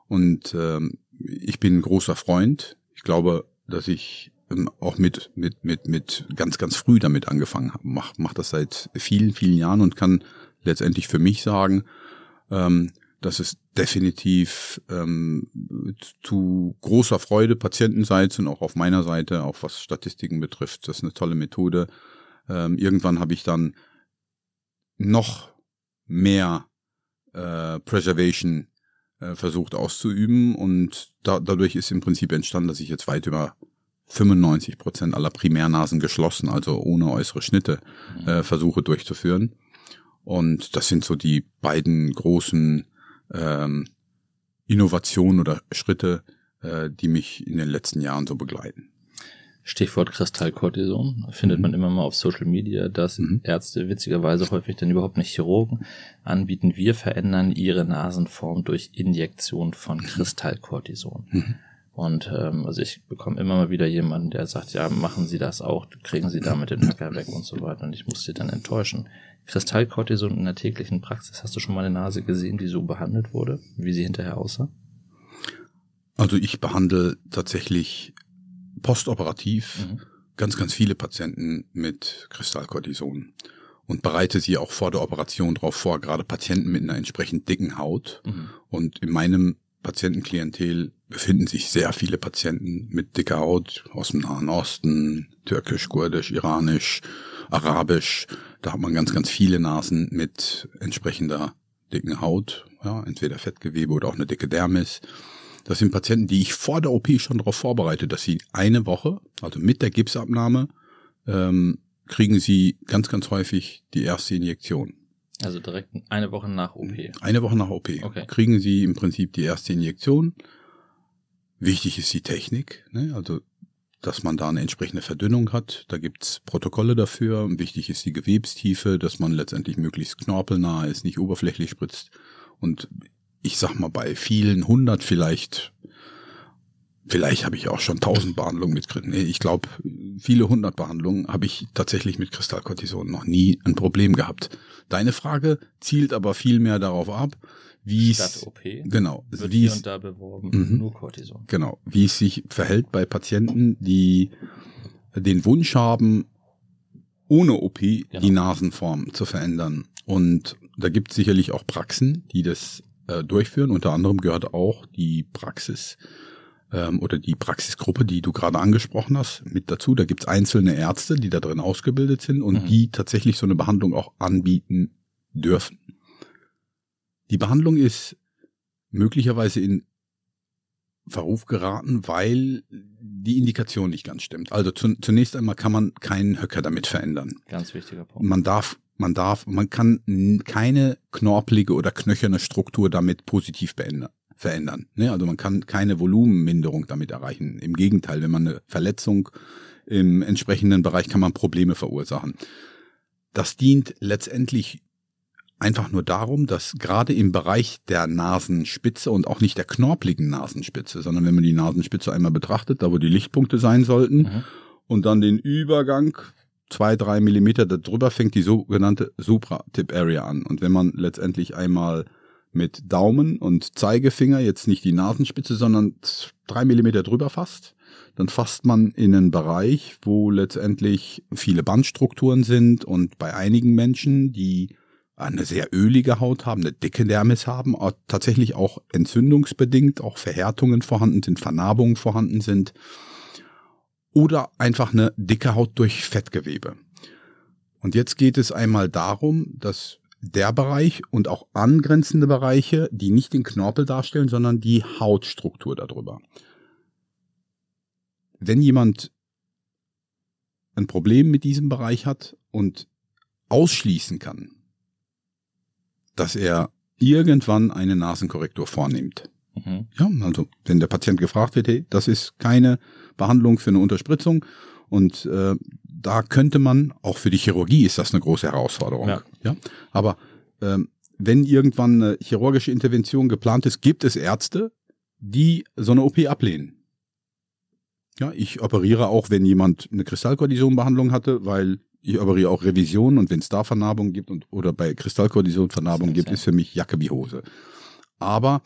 Und ähm, ich bin ein großer Freund. Ich glaube, dass ich auch mit, mit, mit, mit ganz, ganz früh damit angefangen habe. Mach, mach das seit vielen, vielen Jahren und kann letztendlich für mich sagen, ähm, dass es definitiv ähm, zu großer Freude patientenseits und auch auf meiner Seite, auch was Statistiken betrifft, das ist eine tolle Methode, ähm, irgendwann habe ich dann noch mehr äh, Preservation äh, versucht auszuüben und da, dadurch ist im Prinzip entstanden, dass ich jetzt weit über 95 Prozent aller Primärnasen geschlossen, also ohne äußere Schnitte, mhm. äh, versuche durchzuführen. Und das sind so die beiden großen ähm, Innovationen oder Schritte, äh, die mich in den letzten Jahren so begleiten. Stichwort Kristallkortison findet mhm. man immer mal auf Social Media, dass mhm. Ärzte witzigerweise häufig dann überhaupt nicht Chirurgen anbieten. Wir verändern ihre Nasenform durch Injektion von mhm. Kristallkortison. Mhm. Und ähm, also ich bekomme immer mal wieder jemanden, der sagt, ja, machen Sie das auch, kriegen Sie damit den Höcker weg und so weiter. Und ich muss sie dann enttäuschen. Kristallkortison in der täglichen Praxis, hast du schon mal eine Nase gesehen, die so behandelt wurde, wie sie hinterher aussah? Also ich behandle tatsächlich postoperativ mhm. ganz, ganz viele Patienten mit Kristallkortison und bereite sie auch vor der Operation darauf vor, gerade Patienten mit einer entsprechend dicken Haut. Mhm. Und in meinem Patientenklientel befinden sich sehr viele Patienten mit dicker Haut aus dem Nahen Osten, türkisch, kurdisch, iranisch, arabisch. Da hat man ganz, ganz viele Nasen mit entsprechender dicken Haut, ja, entweder Fettgewebe oder auch eine dicke Dermis. Das sind Patienten, die ich vor der OP schon darauf vorbereite, dass sie eine Woche, also mit der Gipsabnahme, ähm, kriegen sie ganz, ganz häufig die erste Injektion. Also direkt eine Woche nach OP. Eine Woche nach OP. Okay. Kriegen sie im Prinzip die erste Injektion. Wichtig ist die Technik, ne? also dass man da eine entsprechende Verdünnung hat. Da gibt's Protokolle dafür. Wichtig ist die Gewebstiefe, dass man letztendlich möglichst knorpelnah ist, nicht oberflächlich spritzt. Und ich sag mal, bei vielen hundert vielleicht, vielleicht habe ich auch schon tausend Behandlungen mit, nee, ich glaube, viele hundert Behandlungen habe ich tatsächlich mit Kristallkortison noch nie ein Problem gehabt. Deine Frage zielt aber viel mehr darauf ab, wie es genau, wird wie es da beworben, Mhm. nur Cortison. genau, wie es sich verhält bei Patienten, die den Wunsch haben, ohne OP die Nasenform zu verändern. Und da gibt es sicherlich auch Praxen, die das äh, durchführen. Unter anderem gehört auch die Praxis ähm, oder die Praxisgruppe, die du gerade angesprochen hast, mit dazu. Da gibt es einzelne Ärzte, die da drin ausgebildet sind und Mhm. die tatsächlich so eine Behandlung auch anbieten dürfen. Die Behandlung ist möglicherweise in Verruf geraten, weil die Indikation nicht ganz stimmt. Also zu, zunächst einmal kann man keinen Höcker damit verändern. Ganz wichtiger Punkt. Man darf, man darf, man kann keine knorpelige oder knöcherne Struktur damit positiv beändern, verändern. Ne? Also man kann keine Volumenminderung damit erreichen. Im Gegenteil, wenn man eine Verletzung im entsprechenden Bereich kann man Probleme verursachen. Das dient letztendlich einfach nur darum, dass gerade im Bereich der Nasenspitze und auch nicht der knorpeligen Nasenspitze, sondern wenn man die Nasenspitze einmal betrachtet, da wo die Lichtpunkte sein sollten, Mhm. und dann den Übergang zwei, drei Millimeter darüber fängt die sogenannte Supra-Tip-Area an. Und wenn man letztendlich einmal mit Daumen und Zeigefinger jetzt nicht die Nasenspitze, sondern drei Millimeter drüber fasst, dann fasst man in einen Bereich, wo letztendlich viele Bandstrukturen sind und bei einigen Menschen, die eine sehr ölige Haut haben, eine dicke Dermis haben, tatsächlich auch entzündungsbedingt auch Verhärtungen vorhanden sind, Vernarbungen vorhanden sind oder einfach eine dicke Haut durch Fettgewebe. Und jetzt geht es einmal darum, dass der Bereich und auch angrenzende Bereiche, die nicht den Knorpel darstellen, sondern die Hautstruktur darüber. Wenn jemand ein Problem mit diesem Bereich hat und ausschließen kann, dass er irgendwann eine Nasenkorrektur vornimmt, Mhm. ja, also wenn der Patient gefragt wird, hey, das ist keine Behandlung für eine Unterspritzung und äh, da könnte man, auch für die Chirurgie ist das eine große Herausforderung. Ja. Ja. Aber ähm, wenn irgendwann eine chirurgische Intervention geplant ist, gibt es Ärzte, die so eine OP ablehnen. Ja, ich operiere auch, wenn jemand eine Kristallkortisonbehandlung hatte, weil ich operiere auch Revisionen und wenn es da Vernarbung gibt und oder bei Kristallkortison Vernarbung Das gibt, ist ist für mich Jacke wie Hose. Aber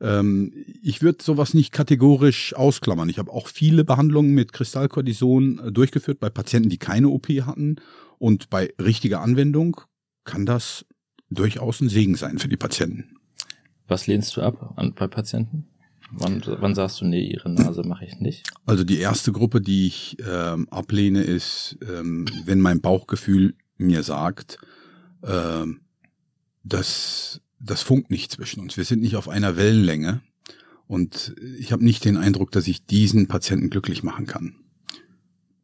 ähm, ich würde sowas nicht kategorisch ausklammern. Ich habe auch viele Behandlungen mit Kristallkortison äh, durchgeführt bei Patienten, die keine OP hatten. Und bei richtiger Anwendung kann das durchaus ein Segen sein für die Patienten. Was lehnst du ab an, bei Patienten? Wann, wann sagst du, nee, ihre Nase mache ich nicht? Also die erste Gruppe, die ich ähm, ablehne, ist, ähm, wenn mein Bauchgefühl mir sagt, ähm, dass das funkt nicht zwischen uns. Wir sind nicht auf einer Wellenlänge und ich habe nicht den Eindruck, dass ich diesen Patienten glücklich machen kann.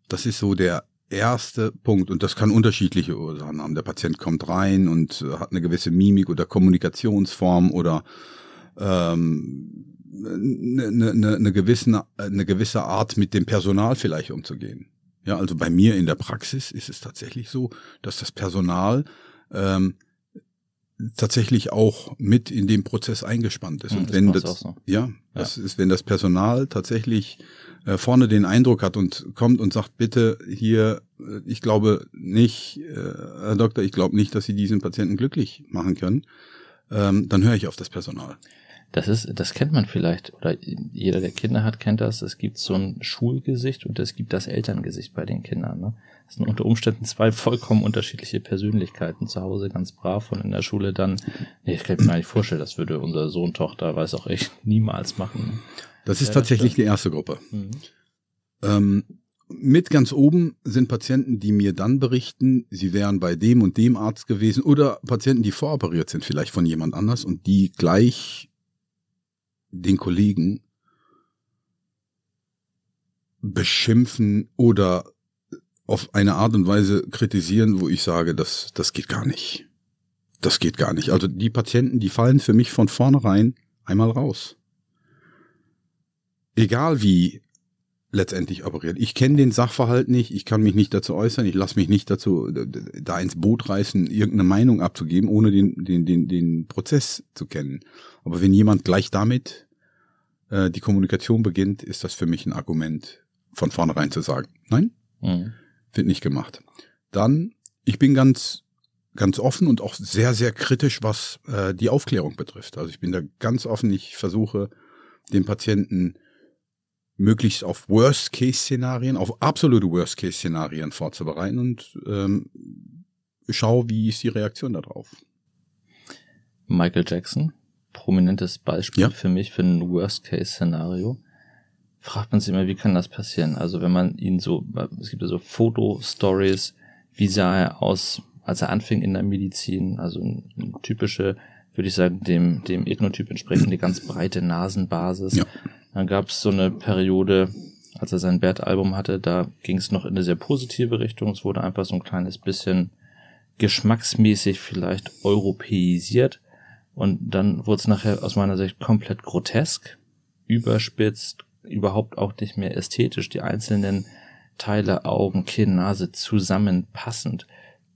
Das ist so der erste Punkt und das kann unterschiedliche Ursachen haben. Der Patient kommt rein und äh, hat eine gewisse Mimik oder Kommunikationsform oder ähm, eine, eine, eine, gewisse, eine gewisse Art mit dem Personal vielleicht umzugehen. Ja, also bei mir in der Praxis ist es tatsächlich so, dass das Personal ähm, tatsächlich auch mit in den Prozess eingespannt ist. Hm, und das wenn das, so. ja, das ist, wenn das Personal tatsächlich äh, vorne den Eindruck hat und kommt und sagt, bitte hier, äh, ich glaube nicht, äh, Herr Doktor, ich glaube nicht, dass Sie diesen Patienten glücklich machen können, ähm, dann höre ich auf das Personal. Das ist, das kennt man vielleicht, oder jeder, der Kinder hat, kennt das. Es gibt so ein Schulgesicht und es gibt das Elterngesicht bei den Kindern. Ne? Das sind unter Umständen zwei vollkommen unterschiedliche Persönlichkeiten. Zu Hause ganz brav und in der Schule dann, nee, ich kann mir gar nicht vorstellen, das würde unser Sohn, Tochter, weiß auch ich, niemals machen. Das ist ja, tatsächlich das die erste Gruppe. Mhm. Ähm, mit ganz oben sind Patienten, die mir dann berichten, sie wären bei dem und dem Arzt gewesen oder Patienten, die voroperiert sind, vielleicht von jemand anders und die gleich den Kollegen beschimpfen oder auf eine Art und Weise kritisieren, wo ich sage, das, das geht gar nicht. Das geht gar nicht. Also die Patienten, die fallen für mich von vornherein einmal raus. Egal wie letztendlich operiert. Ich kenne den Sachverhalt nicht, ich kann mich nicht dazu äußern, ich lasse mich nicht dazu da ins Boot reißen, irgendeine Meinung abzugeben, ohne den, den, den, den Prozess zu kennen. Aber wenn jemand gleich damit äh, die Kommunikation beginnt, ist das für mich ein Argument, von vornherein zu sagen, nein, mhm. wird nicht gemacht. Dann, ich bin ganz ganz offen und auch sehr, sehr kritisch, was äh, die Aufklärung betrifft. Also ich bin da ganz offen, ich versuche den Patienten möglichst auf Worst-Case-Szenarien, auf absolute Worst-Case-Szenarien vorzubereiten und ähm, schau, wie ist die Reaktion darauf. Michael Jackson, prominentes Beispiel ja. für mich für ein Worst-Case-Szenario. Fragt man sich immer, wie kann das passieren? Also wenn man ihn so, es gibt ja so Foto-Stories, wie sah er aus, als er anfing in der Medizin, also eine typische, würde ich sagen, dem, dem Ethnotyp entsprechende ganz breite Nasenbasis. Ja dann gab es so eine Periode, als er sein Bert-Album hatte, da ging es noch in eine sehr positive Richtung. Es wurde einfach so ein kleines bisschen geschmacksmäßig vielleicht europäisiert. Und dann wurde es nachher aus meiner Sicht komplett grotesk, überspitzt, überhaupt auch nicht mehr ästhetisch. Die einzelnen Teile, Augen, Kinn, Nase zusammenpassend.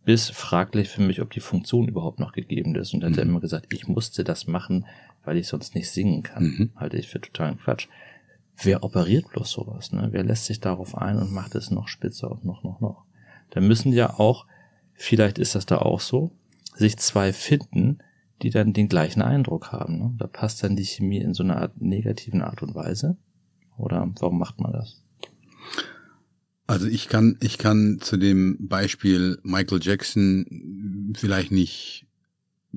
Bis fraglich für mich, ob die Funktion überhaupt noch gegeben ist. Und dann mhm. hat er mhm. immer gesagt, ich musste das machen, weil ich sonst nicht singen kann. Mhm. Halte ich für totalen Quatsch. Wer operiert bloß sowas? Ne? Wer lässt sich darauf ein und macht es noch spitzer und noch, noch, noch? Da müssen ja auch, vielleicht ist das da auch so, sich zwei finden, die dann den gleichen Eindruck haben. Ne? Da passt dann die Chemie in so einer Art negativen Art und Weise. Oder warum macht man das? Also ich kann, ich kann zu dem Beispiel Michael Jackson vielleicht nicht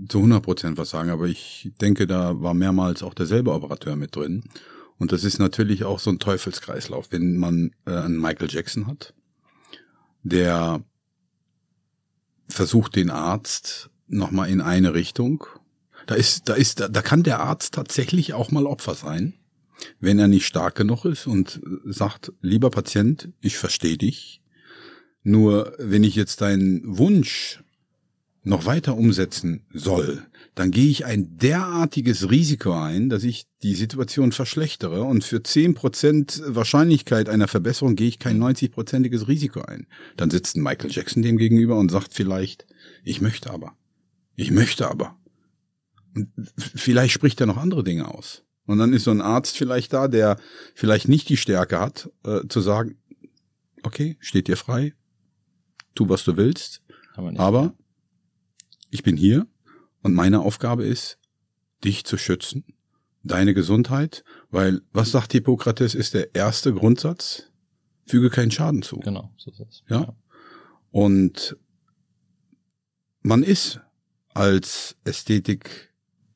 zu 100 Prozent was sagen, aber ich denke, da war mehrmals auch derselbe Operateur mit drin. Und das ist natürlich auch so ein Teufelskreislauf, wenn man äh, einen Michael Jackson hat, der versucht den Arzt nochmal in eine Richtung. Da ist, da ist, da kann der Arzt tatsächlich auch mal Opfer sein, wenn er nicht stark genug ist und sagt, lieber Patient, ich verstehe dich. Nur wenn ich jetzt deinen Wunsch noch weiter umsetzen soll, dann gehe ich ein derartiges Risiko ein, dass ich die Situation verschlechtere und für zehn Prozent Wahrscheinlichkeit einer Verbesserung gehe ich kein 90-prozentiges Risiko ein. Dann sitzt ein Michael Jackson dem gegenüber und sagt vielleicht, ich möchte aber. Ich möchte aber. Und vielleicht spricht er noch andere Dinge aus. Und dann ist so ein Arzt vielleicht da, der vielleicht nicht die Stärke hat, äh, zu sagen, okay, steht dir frei, tu was du willst, aber, aber ich bin hier und meine Aufgabe ist, dich zu schützen, deine Gesundheit, weil was sagt Hippokrates ist der erste Grundsatz? Füge keinen Schaden zu. Genau, so ist es. Ja. ja. Und man ist als Ästhetik,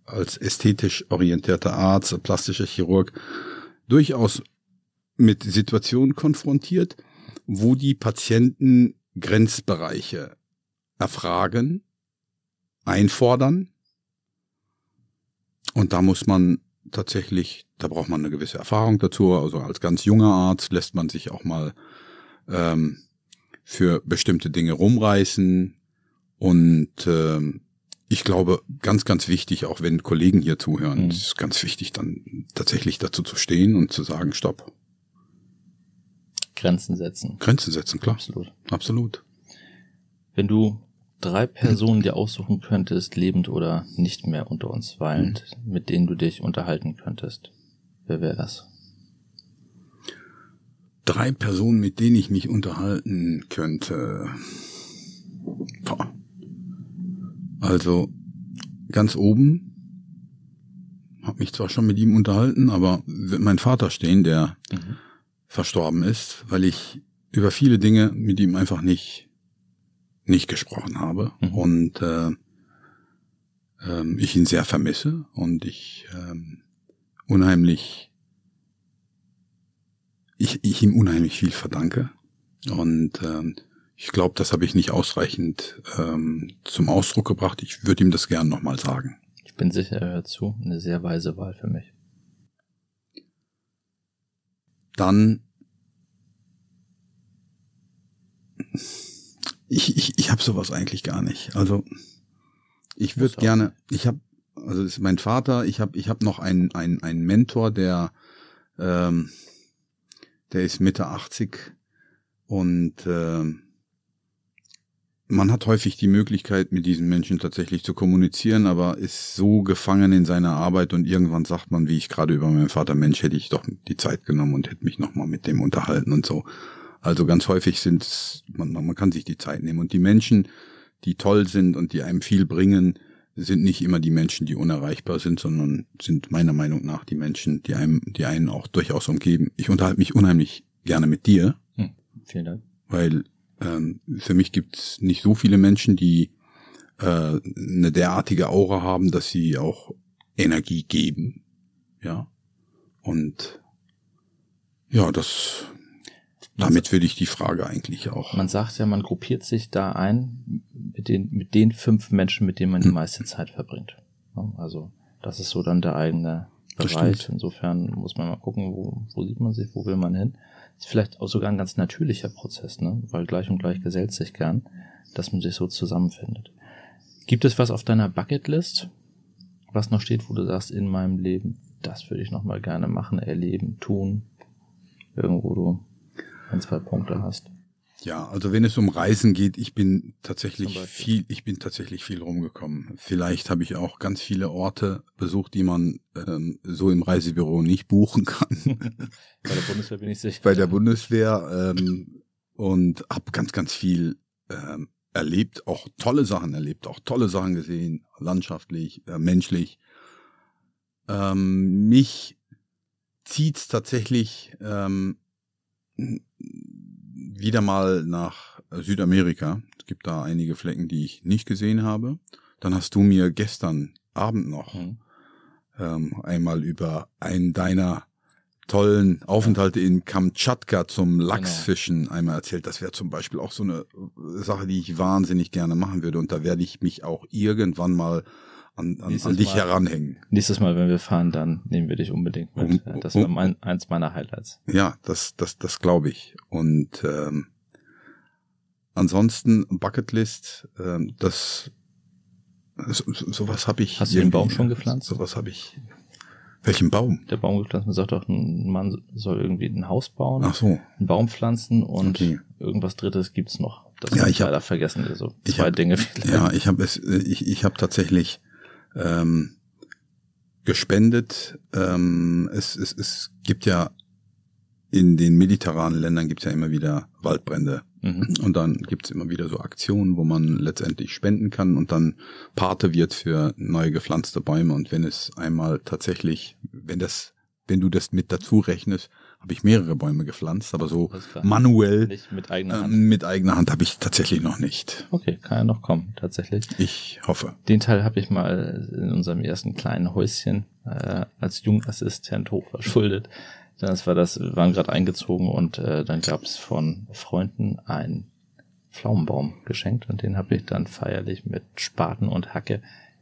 als ästhetisch orientierter Arzt, plastischer Chirurg durchaus mit Situationen konfrontiert, wo die Patienten Grenzbereiche erfragen einfordern. Und da muss man tatsächlich, da braucht man eine gewisse Erfahrung dazu. Also als ganz junger Arzt lässt man sich auch mal ähm, für bestimmte Dinge rumreißen. Und ähm, ich glaube, ganz, ganz wichtig, auch wenn Kollegen hier zuhören, mhm. ist ganz wichtig, dann tatsächlich dazu zu stehen und zu sagen, stopp. Grenzen setzen. Grenzen setzen, klar. Absolut. Absolut. Wenn du drei Personen dir aussuchen könntest, lebend oder nicht mehr unter uns weilend, mhm. mit denen du dich unterhalten könntest, wer wäre das? Drei Personen, mit denen ich mich unterhalten könnte. Also ganz oben habe mich zwar schon mit ihm unterhalten, aber wird mein Vater stehen, der mhm. verstorben ist, weil ich über viele Dinge mit ihm einfach nicht nicht gesprochen habe mhm. und äh, äh, ich ihn sehr vermisse und ich äh, unheimlich ich, ich ihm unheimlich viel verdanke und äh, ich glaube, das habe ich nicht ausreichend ähm, zum Ausdruck gebracht. Ich würde ihm das gern nochmal sagen. Ich bin sicher, er hört zu. Eine sehr weise Wahl für mich. Dann ich, ich, ich habe sowas eigentlich gar nicht. Also ich würde gerne, ich habe, also das ist mein Vater, ich habe ich hab noch einen, einen, einen Mentor, der, ähm, der ist Mitte 80 und ähm, man hat häufig die Möglichkeit, mit diesen Menschen tatsächlich zu kommunizieren, aber ist so gefangen in seiner Arbeit und irgendwann sagt man, wie ich gerade über meinen Vater, Mensch, hätte ich doch die Zeit genommen und hätte mich nochmal mit dem unterhalten und so. Also ganz häufig sind man, man kann sich die Zeit nehmen und die Menschen, die toll sind und die einem viel bringen, sind nicht immer die Menschen, die unerreichbar sind, sondern sind meiner Meinung nach die Menschen, die einem, die einen auch durchaus umgeben. Ich unterhalte mich unheimlich gerne mit dir. Hm, vielen Dank. Weil ähm, für mich gibt es nicht so viele Menschen, die äh, eine derartige Aura haben, dass sie auch Energie geben. Ja. Und ja, das damit würde ich die Frage eigentlich auch. Man sagt ja, man gruppiert sich da ein mit den, mit den fünf Menschen, mit denen man die hm. meiste Zeit verbringt. Also das ist so dann der eigene Bereich. Insofern muss man mal gucken, wo, wo sieht man sich, wo will man hin ist vielleicht auch sogar ein ganz natürlicher Prozess, ne? weil gleich und gleich gesellt sich gern, dass man sich so zusammenfindet. Gibt es was auf deiner Bucketlist, was noch steht, wo du sagst, in meinem Leben, das würde ich noch mal gerne machen, erleben, tun, irgendwo du ein, zwei Punkte hast? Ja, also wenn es um Reisen geht, ich bin tatsächlich viel, ich bin tatsächlich viel rumgekommen. Vielleicht habe ich auch ganz viele Orte besucht, die man ähm, so im Reisebüro nicht buchen kann. *laughs* Bei der Bundeswehr bin ich sicher. Bei der Bundeswehr ähm, und habe ganz, ganz viel ähm, erlebt, auch tolle Sachen erlebt, auch tolle Sachen gesehen, landschaftlich, äh, menschlich. Ähm, mich zieht's tatsächlich ähm, wieder mal nach Südamerika. Es gibt da einige Flecken, die ich nicht gesehen habe. Dann hast du mir gestern Abend noch mhm. ähm, einmal über einen deiner tollen Aufenthalte in Kamtschatka zum genau. Lachsfischen genau. einmal erzählt. Das wäre zum Beispiel auch so eine Sache, die ich wahnsinnig gerne machen würde. Und da werde ich mich auch irgendwann mal an, an, an dich mal, heranhängen. Nächstes Mal, wenn wir fahren, dann nehmen wir dich unbedingt mit. Um, das war mein, eins meiner Highlights. Ja, das, das, das glaube ich. Und ähm, ansonsten Bucketlist, ähm, das so, sowas habe ich. Hast du den Baum schon gepflanzt? Sowas habe ich. Welchen Baum? Der Baum gepflanzt. Man sagt doch, ein Mann soll irgendwie ein Haus bauen, Ach so. einen Baum pflanzen und okay. irgendwas Drittes gibt's noch. Das ja, ich leider hab, vergessen. So zwei hab, Dinge. Vielleicht. Ja, ich habe es. Ich, ich habe tatsächlich ähm, gespendet. Ähm, es, es, es gibt ja in den mediterranen Ländern gibt es ja immer wieder Waldbrände. Mhm. Und dann gibt es immer wieder so Aktionen, wo man letztendlich spenden kann und dann Pate wird für neu gepflanzte Bäume. Und wenn es einmal tatsächlich, wenn das, wenn du das mit dazu rechnest, habe ich mehrere Bäume gepflanzt, aber so manuell nicht mit eigener Hand. Äh, mit eigener Hand habe ich tatsächlich noch nicht. Okay, kann ja noch kommen, tatsächlich. Ich hoffe. Den Teil habe ich mal in unserem ersten kleinen Häuschen äh, als Jungassistent hochverschuldet. Das war das, wir waren gerade eingezogen und äh, dann gab es von Freunden einen Pflaumenbaum geschenkt und den habe ich dann feierlich mit Spaten und Hacke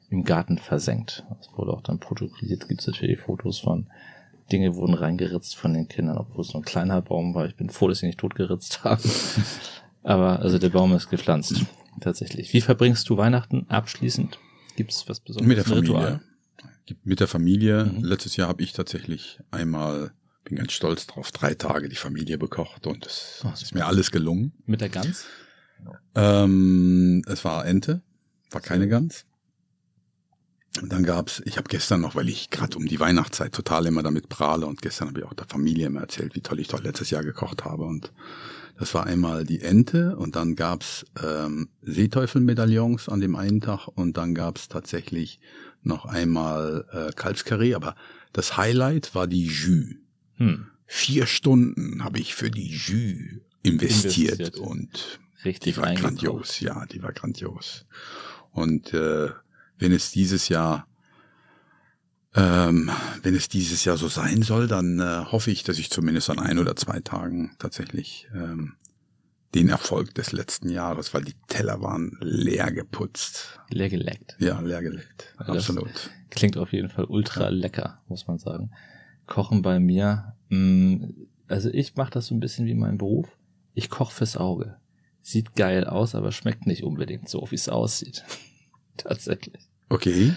im Garten versenkt. Das wurde auch dann protokolliert, gibt es natürlich Fotos von Dinge wurden reingeritzt von den Kindern, obwohl es nur ein kleiner Baum war. Ich bin froh, dass sie nicht totgeritzt haben. *laughs* Aber also der Baum ist gepflanzt. Tatsächlich. Wie verbringst du Weihnachten abschließend? Gibt es was Besonderes? Mit der Familie. Ritual? Mit der Familie. Mhm. Letztes Jahr habe ich tatsächlich einmal, bin ganz stolz drauf, drei Tage die Familie bekocht und es oh, ist mir alles gelungen. Mit der Gans? Ähm, es war Ente, war keine Gans. Und dann gab's, ich habe gestern noch, weil ich gerade um die Weihnachtszeit total immer damit prahle und gestern habe ich auch der Familie immer erzählt, wie toll ich doch letztes Jahr gekocht habe. Und das war einmal die Ente und dann gab's ähm, Seeteufelmedaillons an dem einen Tag und dann gab's tatsächlich noch einmal äh, Kalbskarree, aber das Highlight war die Jus. Hm. Vier Stunden habe ich für die Jus investiert, investiert. und Richtig die war grandios, ja, die war grandios. Und äh, wenn es dieses Jahr ähm, wenn es dieses Jahr so sein soll, dann äh, hoffe ich, dass ich zumindest an ein oder zwei Tagen tatsächlich ähm, den Erfolg des letzten Jahres, weil die Teller waren leer geputzt. Leer geleckt. Ja, leer geleckt. Absolut. Das klingt auf jeden Fall ultra lecker, muss man sagen. Kochen bei mir, mh, mm, also ich mache das so ein bisschen wie mein Beruf. Ich koche fürs Auge. Sieht geil aus, aber schmeckt nicht unbedingt so, wie es aussieht. Tatsächlich. Okay.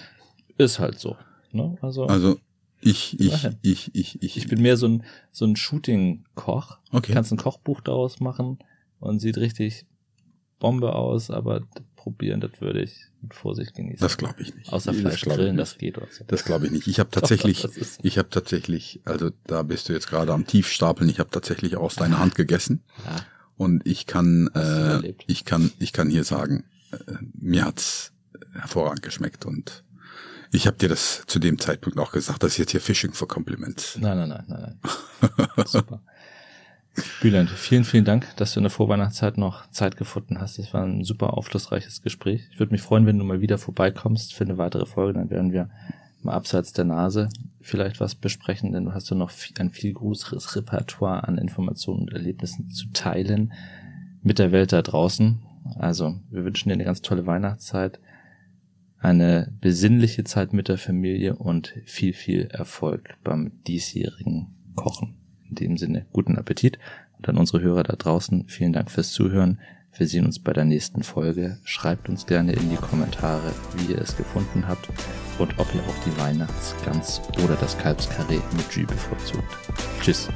Ist halt so. Ne? Also, also ich, ich, ich, ich, ich. Ich bin mehr so ein, so ein Shooting-Koch. Okay. Kannst ein Kochbuch daraus machen und sieht richtig Bombe aus, aber probieren, das würde ich mit Vorsicht genießen. Das glaube ich nicht. Außer Fleisch das grillen, das geht. Oder so. Das glaube ich nicht. Ich habe *laughs* tatsächlich, ich habe tatsächlich, also da bist du jetzt gerade am Tiefstapeln. Ich habe tatsächlich aus deiner Hand gegessen ja. und ich kann, äh, ich kann, ich kann hier sagen, äh, mir hat's hervorragend geschmeckt und ich habe dir das zu dem Zeitpunkt auch gesagt, das ist jetzt hier Fishing for Compliments. Nein, nein, nein, nein, nein. *laughs* Super. Bülent, vielen, vielen Dank, dass du in der Vorweihnachtszeit noch Zeit gefunden hast. Es war ein super aufschlussreiches Gespräch. Ich würde mich freuen, wenn du mal wieder vorbeikommst für eine weitere Folge. Dann werden wir mal abseits der Nase vielleicht was besprechen, denn du hast ja noch ein viel größeres Repertoire an Informationen und Erlebnissen zu teilen mit der Welt da draußen. Also, wir wünschen dir eine ganz tolle Weihnachtszeit eine besinnliche Zeit mit der Familie und viel, viel Erfolg beim diesjährigen Kochen. In dem Sinne, guten Appetit und an unsere Hörer da draußen, vielen Dank fürs Zuhören. Wir sehen uns bei der nächsten Folge. Schreibt uns gerne in die Kommentare, wie ihr es gefunden habt und ob ihr auch die Weihnachtsgans oder das Kalbskarree mit Jus bevorzugt. Tschüss.